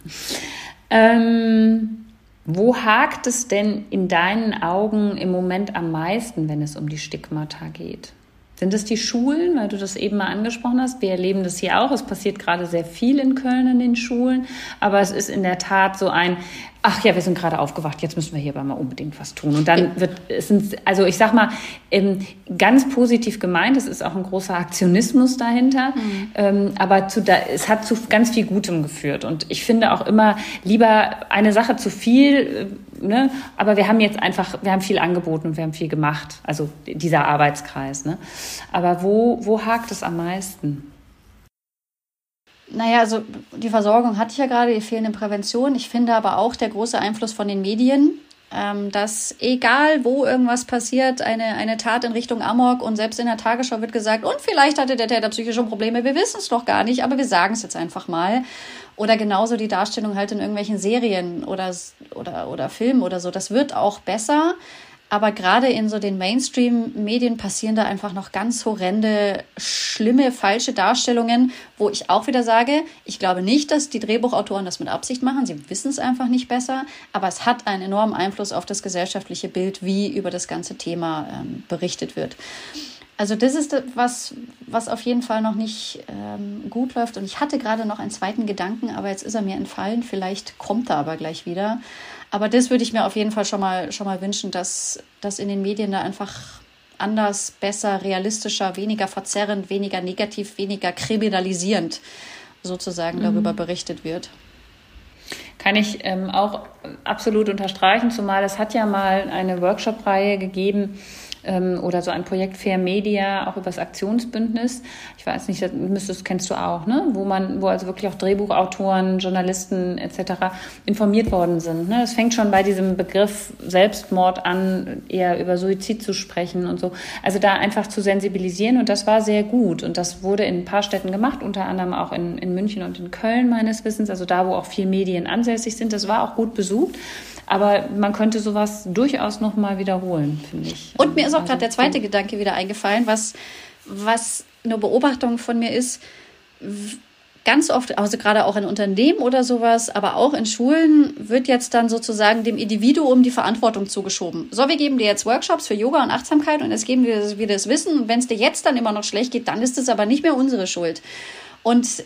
ähm, wo hakt es denn in deinen Augen im Moment am meisten, wenn es um die Stigmata geht? Sind es die Schulen, weil du das eben mal angesprochen hast? Wir erleben das hier auch. Es passiert gerade sehr viel in Köln in den Schulen. Aber es ist in der Tat so ein, ach ja, wir sind gerade aufgewacht, jetzt müssen wir hier aber mal unbedingt was tun. Und dann wird es sind, also ich sag mal, ähm, ganz positiv gemeint, es ist auch ein großer Aktionismus dahinter, mhm. ähm, aber zu, es hat zu ganz viel Gutem geführt. Und ich finde auch immer lieber eine Sache zu viel, äh, ne? aber wir haben jetzt einfach, wir haben viel angeboten und wir haben viel gemacht, also dieser Arbeitskreis. Ne? Aber wo, wo hakt es am meisten? Naja, also die Versorgung hatte ich ja gerade, die fehlende Prävention. Ich finde aber auch der große Einfluss von den Medien, ähm, dass egal wo irgendwas passiert, eine, eine Tat in Richtung Amok und selbst in der Tagesschau wird gesagt, und vielleicht hatte der Täter psychische Probleme, wir wissen es doch gar nicht, aber wir sagen es jetzt einfach mal. Oder genauso die Darstellung halt in irgendwelchen Serien oder, oder, oder Filmen oder so. Das wird auch besser. Aber gerade in so den Mainstream-Medien passieren da einfach noch ganz horrende, schlimme, falsche Darstellungen, wo ich auch wieder sage, ich glaube nicht, dass die Drehbuchautoren das mit Absicht machen. Sie wissen es einfach nicht besser. Aber es hat einen enormen Einfluss auf das gesellschaftliche Bild, wie über das ganze Thema ähm, berichtet wird. Also das ist was, was auf jeden Fall noch nicht ähm, gut läuft. Und ich hatte gerade noch einen zweiten Gedanken, aber jetzt ist er mir entfallen. Vielleicht kommt er aber gleich wieder. Aber das würde ich mir auf jeden Fall schon mal, schon mal wünschen, dass, dass in den Medien da einfach anders, besser, realistischer, weniger verzerrend, weniger negativ, weniger kriminalisierend sozusagen mhm. darüber berichtet wird. Kann ich ähm, auch absolut unterstreichen, zumal es hat ja mal eine Workshop-Reihe gegeben, ähm, oder so ein Projekt Fair Media, auch über das Aktionsbündnis. Ich weiß nicht, das, müsstest, kennst du auch, ne? wo man, wo also wirklich auch Drehbuchautoren, Journalisten etc. informiert worden sind. Ne? Es fängt schon bei diesem Begriff Selbstmord an, eher über Suizid zu sprechen und so. Also da einfach zu sensibilisieren und das war sehr gut und das wurde in ein paar Städten gemacht, unter anderem auch in, in München und in Köln meines Wissens, also da, wo auch viel Medien ansässig sind. Das war auch gut besucht. Aber man könnte sowas durchaus nochmal wiederholen, finde ich. Und mir ist auch also, gerade der zweite Gedanke wieder eingefallen, was, was eine Beobachtung von mir ist. Ganz oft, also gerade auch in Unternehmen oder sowas, aber auch in Schulen wird jetzt dann sozusagen dem Individuum die Verantwortung zugeschoben. So, wir geben dir jetzt Workshops für Yoga und Achtsamkeit und jetzt geben wir dir das Wissen. Und wenn es dir jetzt dann immer noch schlecht geht, dann ist es aber nicht mehr unsere Schuld. Und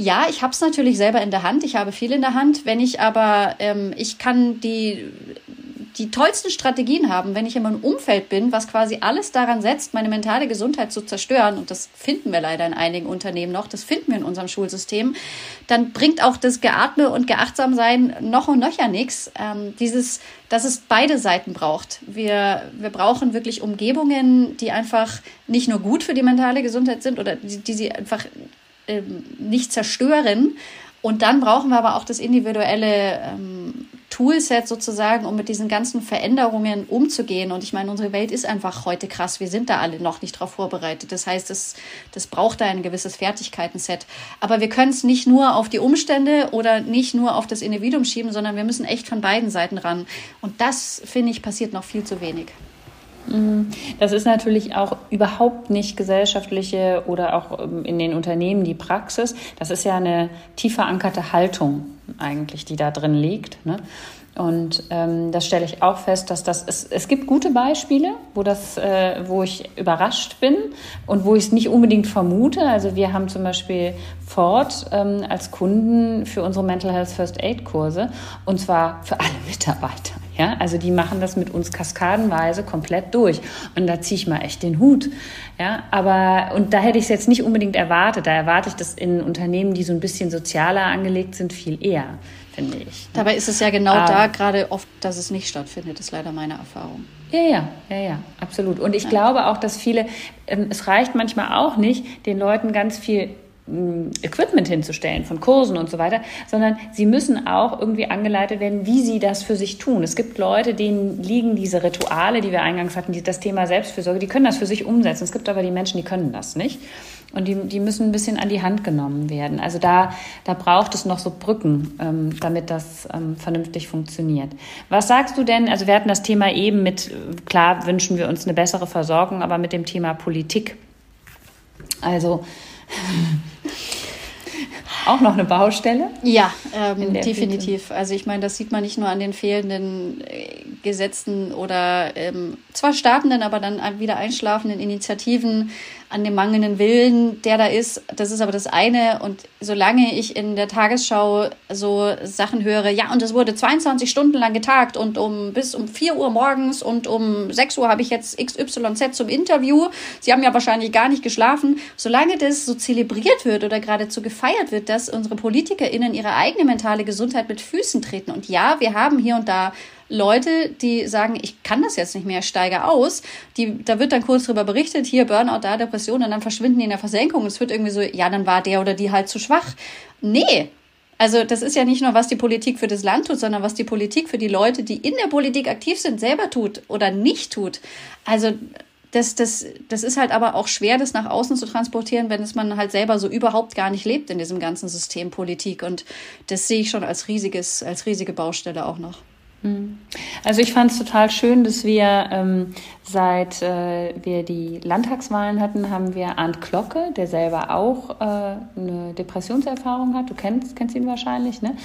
ja, ich habe es natürlich selber in der Hand. Ich habe viel in der Hand. Wenn ich aber, ähm, ich kann die, die tollsten Strategien haben, wenn ich in einem Umfeld bin, was quasi alles daran setzt, meine mentale Gesundheit zu zerstören, und das finden wir leider in einigen Unternehmen noch, das finden wir in unserem Schulsystem, dann bringt auch das Geatme und Geachtsamsein noch und nöcher nichts. Ähm, dieses, dass es beide Seiten braucht. Wir, wir brauchen wirklich Umgebungen, die einfach nicht nur gut für die mentale Gesundheit sind oder die, die sie einfach ähm, nicht zerstören. Und dann brauchen wir aber auch das individuelle ähm, Toolset sozusagen, um mit diesen ganzen Veränderungen umzugehen. Und ich meine, unsere Welt ist einfach heute krass. Wir sind da alle noch nicht darauf vorbereitet. Das heißt, das, das braucht da ein gewisses Fertigkeitenset. Aber wir können es nicht nur auf die Umstände oder nicht nur auf das Individuum schieben, sondern wir müssen echt von beiden Seiten ran. Und das, finde ich, passiert noch viel zu wenig. Mhm. Das ist natürlich auch überhaupt nicht gesellschaftliche oder auch ähm, in den Unternehmen die Praxis. Das ist ja eine tief verankerte Haltung eigentlich, die da drin liegt. Ne? Und ähm, das stelle ich auch fest, dass das es, es gibt gute Beispiele, wo das, äh, wo ich überrascht bin und wo ich es nicht unbedingt vermute. Also wir haben zum Beispiel Ford ähm, als Kunden für unsere Mental Health First Aid Kurse und zwar für alle Mitarbeiter. Ja, also die machen das mit uns kaskadenweise komplett durch. Und da ziehe ich mal echt den Hut. Ja, aber, und da hätte ich es jetzt nicht unbedingt erwartet. Da erwarte ich das in Unternehmen, die so ein bisschen sozialer angelegt sind, viel eher, finde ich. Dabei ist es ja genau aber, da gerade oft, dass es nicht stattfindet, ist leider meine Erfahrung. Ja, ja, ja, ja, absolut. Und ich ja. glaube auch, dass viele, ähm, es reicht manchmal auch nicht, den Leuten ganz viel Equipment hinzustellen, von Kursen und so weiter, sondern sie müssen auch irgendwie angeleitet werden, wie sie das für sich tun. Es gibt Leute, denen liegen diese Rituale, die wir eingangs hatten, die, das Thema Selbstfürsorge, die können das für sich umsetzen. Es gibt aber die Menschen, die können das nicht. Und die, die müssen ein bisschen an die Hand genommen werden. Also da, da braucht es noch so Brücken, ähm, damit das ähm, vernünftig funktioniert. Was sagst du denn? Also wir hatten das Thema eben mit, klar wünschen wir uns eine bessere Versorgung, aber mit dem Thema Politik. Also auch noch eine Baustelle? Ja, ähm, definitiv. Bitte. Also ich meine, das sieht man nicht nur an den fehlenden äh, Gesetzen oder ähm, zwar startenden, aber dann wieder einschlafenden Initiativen, an dem mangelnden Willen, der da ist. Das ist aber das eine. Und solange ich in der Tagesschau so Sachen höre, ja, und es wurde 22 Stunden lang getagt und um bis um 4 Uhr morgens und um 6 Uhr habe ich jetzt XYZ zum Interview. Sie haben ja wahrscheinlich gar nicht geschlafen. Solange das so zelebriert wird oder geradezu gefeiert wird, dass unsere PolitikerInnen ihre eigene mentale Gesundheit mit Füßen treten. Und ja, wir haben hier und da Leute, die sagen, ich kann das jetzt nicht mehr, steige aus. Die, da wird dann kurz drüber berichtet, hier Burnout, da Depression und dann verschwinden die in der Versenkung. Es wird irgendwie so, ja, dann war der oder die halt zu schwach. Nee, also das ist ja nicht nur, was die Politik für das Land tut, sondern was die Politik für die Leute, die in der Politik aktiv sind, selber tut oder nicht tut. Also das, das, das ist halt aber auch schwer, das nach außen zu transportieren, wenn es man halt selber so überhaupt gar nicht lebt in diesem ganzen System Politik. Und das sehe ich schon als riesiges, als riesige Baustelle auch noch. Mhm. Also ich fand es total schön, dass wir ähm, seit äh, wir die Landtagswahlen hatten, haben wir Arndt Glocke, der selber auch äh, eine Depressionserfahrung hat. Du kennst, kennst ihn wahrscheinlich, ne?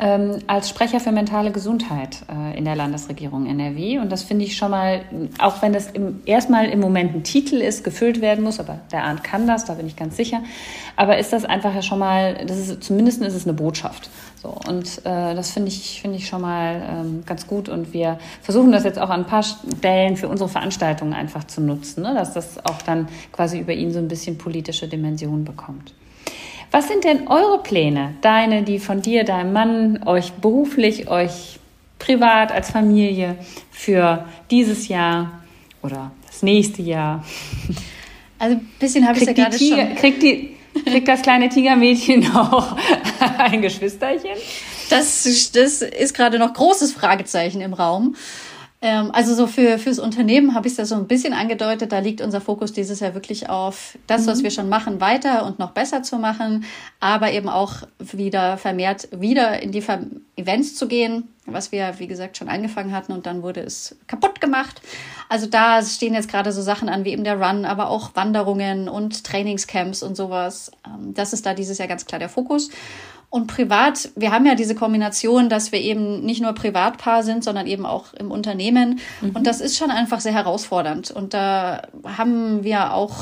Ähm, als Sprecher für mentale Gesundheit äh, in der Landesregierung NRW. Und das finde ich schon mal, auch wenn das im, erstmal im Moment ein Titel ist, gefüllt werden muss, aber der Arndt kann das, da bin ich ganz sicher. Aber ist das einfach ja schon mal, das ist, zumindest ist es eine Botschaft. So, und äh, das finde ich, finde ich schon mal ähm, ganz gut. Und wir versuchen das jetzt auch an ein paar Stellen für unsere Veranstaltungen einfach zu nutzen, ne? dass das auch dann quasi über ihn so ein bisschen politische Dimension bekommt. Was sind denn eure Pläne? Deine, die von dir, deinem Mann, euch beruflich, euch privat als Familie für dieses Jahr oder das nächste Jahr? Also ein bisschen habe ich ja gerade schon. Kriegt, die, kriegt das kleine Tigermädchen auch ein Geschwisterchen? Das, das ist gerade noch großes Fragezeichen im Raum. Ähm, also so für fürs Unternehmen habe ich es ja so ein bisschen angedeutet. Da liegt unser Fokus dieses Jahr wirklich auf das, was mhm. wir schon machen, weiter und noch besser zu machen, aber eben auch wieder vermehrt wieder in die Events zu gehen, was wir wie gesagt schon angefangen hatten und dann wurde es kaputt gemacht. Also da stehen jetzt gerade so Sachen an wie eben der Run, aber auch Wanderungen und Trainingscamps und sowas. Ähm, das ist da dieses Jahr ganz klar der Fokus. Und privat, wir haben ja diese Kombination, dass wir eben nicht nur Privatpaar sind, sondern eben auch im Unternehmen. Mhm. Und das ist schon einfach sehr herausfordernd. Und da haben wir auch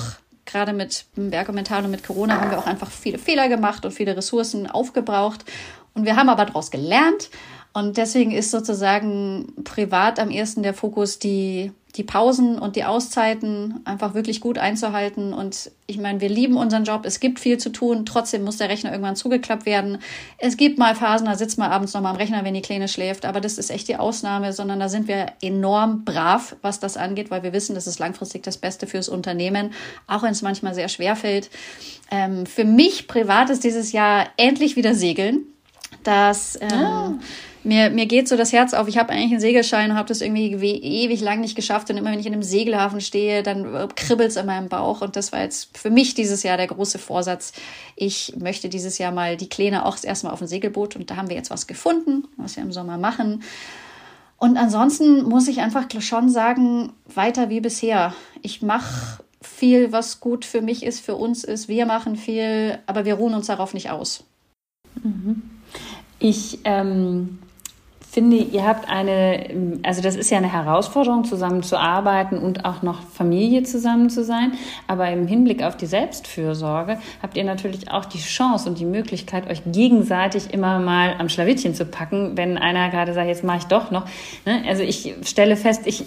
gerade mit Berg und Mental und mit Corona haben wir auch einfach viele Fehler gemacht und viele Ressourcen aufgebraucht. Und wir haben aber daraus gelernt. Und deswegen ist sozusagen privat am ersten der Fokus, die die Pausen und die Auszeiten einfach wirklich gut einzuhalten. Und ich meine, wir lieben unseren Job. Es gibt viel zu tun. Trotzdem muss der Rechner irgendwann zugeklappt werden. Es gibt mal Phasen, da sitzt man abends noch mal am Rechner, wenn die Kleine schläft. Aber das ist echt die Ausnahme, sondern da sind wir enorm brav, was das angeht, weil wir wissen, das ist langfristig das Beste fürs Unternehmen, auch wenn es manchmal sehr schwer fällt. Ähm, für mich privat ist dieses Jahr endlich wieder Segeln. Das ähm, ah mir, mir geht so das Herz auf. Ich habe eigentlich einen Segelschein und habe das irgendwie ewig lang nicht geschafft. Und immer wenn ich in einem Segelhafen stehe, dann äh, kribbelt es in meinem Bauch. Und das war jetzt für mich dieses Jahr der große Vorsatz. Ich möchte dieses Jahr mal die Kleine auch erstmal auf ein Segelboot. Und da haben wir jetzt was gefunden, was wir im Sommer machen. Und ansonsten muss ich einfach schon sagen, weiter wie bisher. Ich mache viel, was gut für mich ist, für uns ist. Wir machen viel, aber wir ruhen uns darauf nicht aus. Mhm. Ich ähm, finde, ihr habt eine, also das ist ja eine Herausforderung, zusammen zu arbeiten und auch noch Familie zusammen zu sein. Aber im Hinblick auf die Selbstfürsorge habt ihr natürlich auch die Chance und die Möglichkeit, euch gegenseitig immer mal am Schlawittchen zu packen, wenn einer gerade sagt, jetzt mache ich doch noch. Ne? Also ich stelle fest, ich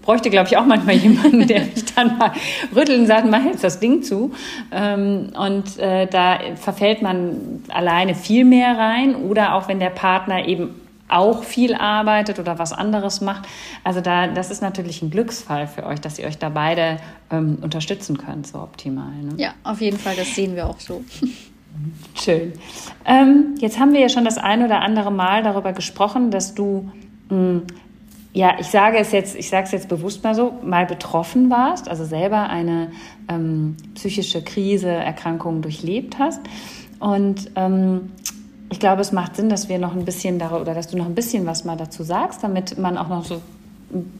bräuchte, glaube ich, auch manchmal jemanden, der mich dann mal rüttelt und sagt, mach jetzt das Ding zu. Ähm, und äh, da verfällt man alleine viel mehr rein. Oder auch wenn der Partner eben auch viel arbeitet oder was anderes macht. Also da, das ist natürlich ein Glücksfall für euch, dass ihr euch da beide ähm, unterstützen könnt, so optimal. Ne? Ja, auf jeden Fall, das sehen wir auch so. Schön. Ähm, jetzt haben wir ja schon das ein oder andere Mal darüber gesprochen, dass du mh, hm, ja, ich sage es jetzt, ich sage es jetzt bewusst mal so, mal betroffen warst, also selber eine ähm, psychische Krise, Erkrankung durchlebt hast. Und ähm, ich glaube, es macht Sinn, dass wir noch ein bisschen darüber, oder dass du noch ein bisschen was mal dazu sagst, damit man auch noch so ein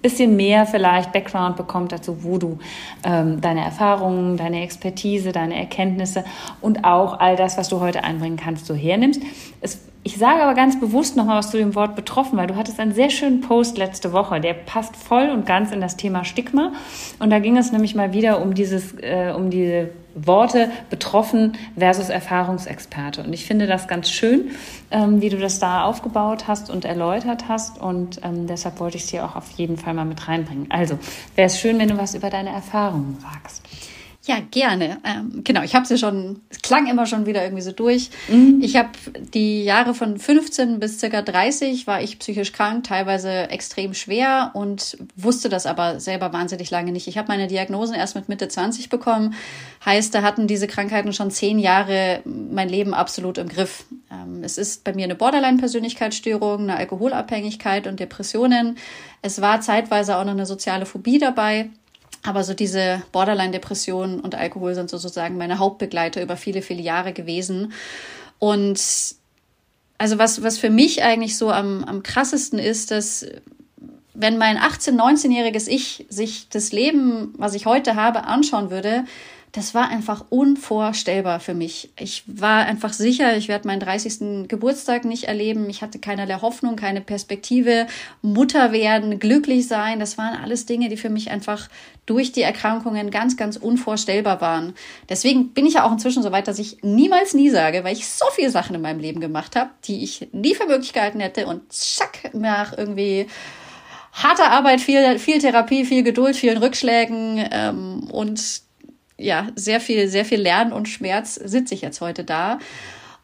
bisschen mehr vielleicht Background bekommt dazu, wo du ähm, deine Erfahrungen, deine Expertise, deine Erkenntnisse und auch all das, was du heute einbringen kannst, so hernimmst. Es, ich sage aber ganz bewusst noch mal was zu dem Wort betroffen, weil du hattest einen sehr schönen Post letzte Woche, der passt voll und ganz in das Thema Stigma. Und da ging es nämlich mal wieder um dieses, äh, um diese Worte betroffen versus Erfahrungsexperte. Und ich finde das ganz schön, ähm, wie du das da aufgebaut hast und erläutert hast. Und ähm, deshalb wollte ich es hier auch auf jeden Fall mal mit reinbringen. Also, wäre es schön, wenn du was über deine Erfahrungen sagst. Ja, gerne. Ähm, genau, ich habe ja schon, es klang immer schon wieder irgendwie so durch. Mhm. Ich habe die Jahre von 15 bis circa 30 war ich psychisch krank, teilweise extrem schwer und wusste das aber selber wahnsinnig lange nicht. Ich habe meine Diagnosen erst mit Mitte 20 bekommen. Heißt, da hatten diese Krankheiten schon zehn Jahre mein Leben absolut im Griff. Ähm, es ist bei mir eine Borderline-Persönlichkeitsstörung, eine Alkoholabhängigkeit und Depressionen. Es war zeitweise auch noch eine soziale Phobie dabei. Aber so diese Borderline-Depression und Alkohol sind sozusagen meine Hauptbegleiter über viele, viele Jahre gewesen. Und also was, was für mich eigentlich so am, am krassesten ist, dass wenn mein 18-, 19-jähriges Ich sich das Leben, was ich heute habe, anschauen würde, das war einfach unvorstellbar für mich. Ich war einfach sicher, ich werde meinen 30. Geburtstag nicht erleben. Ich hatte keinerlei Hoffnung, keine Perspektive. Mutter werden, glücklich sein, das waren alles Dinge, die für mich einfach durch die Erkrankungen ganz, ganz unvorstellbar waren. Deswegen bin ich ja auch inzwischen so weit, dass ich niemals nie sage, weil ich so viele Sachen in meinem Leben gemacht habe, die ich nie für Möglichkeiten hätte und zack, nach irgendwie harter Arbeit, viel, viel Therapie, viel Geduld, vielen Rückschlägen ähm, und ja, sehr viel, sehr viel Lernen und Schmerz sitze ich jetzt heute da.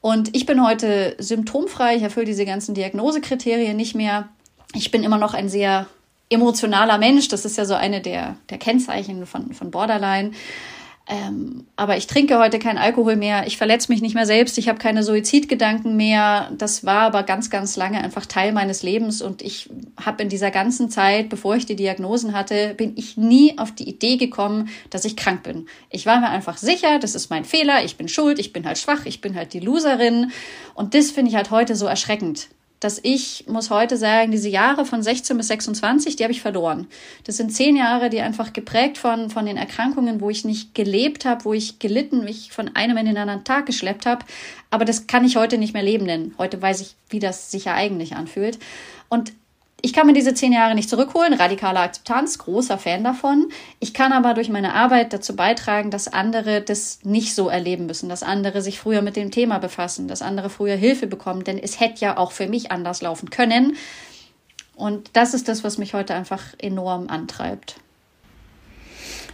Und ich bin heute symptomfrei. Ich erfülle diese ganzen Diagnosekriterien nicht mehr. Ich bin immer noch ein sehr emotionaler Mensch. Das ist ja so eine der, der Kennzeichen von, von Borderline. Ähm, aber ich trinke heute keinen Alkohol mehr, ich verletze mich nicht mehr selbst, ich habe keine Suizidgedanken mehr. Das war aber ganz, ganz lange einfach Teil meines Lebens. Und ich habe in dieser ganzen Zeit, bevor ich die Diagnosen hatte, bin ich nie auf die Idee gekommen, dass ich krank bin. Ich war mir einfach sicher, das ist mein Fehler, ich bin schuld, ich bin halt schwach, ich bin halt die Loserin. Und das finde ich halt heute so erschreckend dass ich, muss heute sagen, diese Jahre von 16 bis 26, die habe ich verloren. Das sind zehn Jahre, die einfach geprägt von, von den Erkrankungen, wo ich nicht gelebt habe, wo ich gelitten, mich von einem in den anderen Tag geschleppt habe. Aber das kann ich heute nicht mehr leben nennen. Heute weiß ich, wie das sich ja eigentlich anfühlt. Und ich kann mir diese zehn Jahre nicht zurückholen. Radikale Akzeptanz, großer Fan davon. Ich kann aber durch meine Arbeit dazu beitragen, dass andere das nicht so erleben müssen, dass andere sich früher mit dem Thema befassen, dass andere früher Hilfe bekommen, denn es hätte ja auch für mich anders laufen können. Und das ist das, was mich heute einfach enorm antreibt.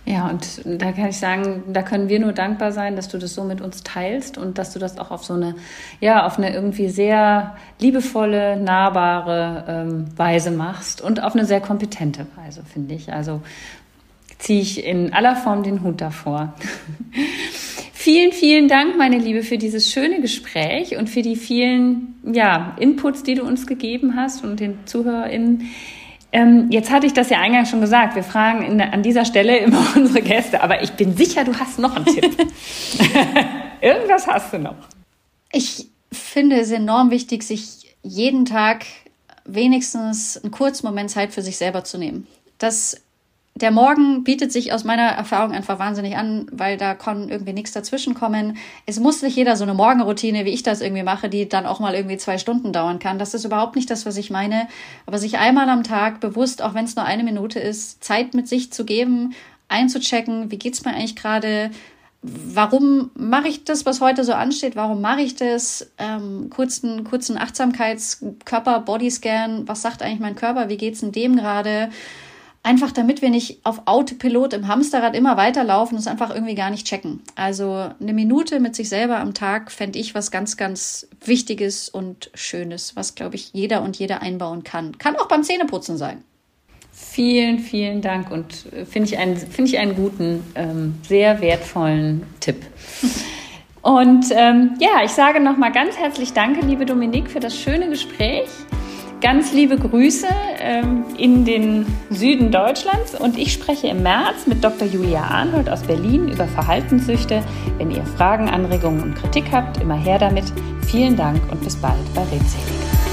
Ja, und da kann ich sagen, da können wir nur dankbar sein, dass du das so mit uns teilst und dass du das auch auf so eine, ja, auf eine irgendwie sehr liebevolle, nahbare ähm, Weise machst und auf eine sehr kompetente Weise, finde ich. Also ziehe ich in aller Form den Hut davor. vielen, vielen Dank, meine Liebe, für dieses schöne Gespräch und für die vielen, ja, Inputs, die du uns gegeben hast und den ZuhörerInnen. Ähm, jetzt hatte ich das ja eingangs schon gesagt. Wir fragen in, an dieser Stelle immer unsere Gäste, aber ich bin sicher, du hast noch einen Tipp. Irgendwas hast du noch. Ich finde es enorm wichtig, sich jeden Tag wenigstens einen kurzen Moment Zeit für sich selber zu nehmen. Das der Morgen bietet sich aus meiner Erfahrung einfach wahnsinnig an, weil da kann irgendwie nichts dazwischen kommen. Es muss nicht jeder so eine Morgenroutine, wie ich das irgendwie mache, die dann auch mal irgendwie zwei Stunden dauern kann. Das ist überhaupt nicht das, was ich meine. Aber sich einmal am Tag bewusst, auch wenn es nur eine Minute ist, Zeit mit sich zu geben, einzuchecken, wie geht's mir eigentlich gerade, warum mache ich das, was heute so ansteht? Warum mache ich das? Ähm, kurzen, kurzen Achtsamkeits-Körper-Bodyscan. Was sagt eigentlich mein Körper? Wie geht's in dem gerade? Einfach damit wir nicht auf Autopilot im Hamsterrad immer weiterlaufen und es einfach irgendwie gar nicht checken. Also eine Minute mit sich selber am Tag fände ich was ganz, ganz Wichtiges und Schönes, was, glaube ich, jeder und jede einbauen kann. Kann auch beim Zähneputzen sein. Vielen, vielen Dank und äh, finde ich, einen, find ich einen guten, ähm, sehr wertvollen Tipp. Und ähm, ja, ich sage nochmal ganz herzlich Danke, liebe Dominik, für das schöne Gespräch. Ganz liebe Grüße ähm, in den Süden Deutschlands und ich spreche im März mit Dr. Julia Arnold aus Berlin über Verhaltenssüchte. Wenn ihr Fragen, Anregungen und Kritik habt, immer her damit. Vielen Dank und bis bald bei Redselig.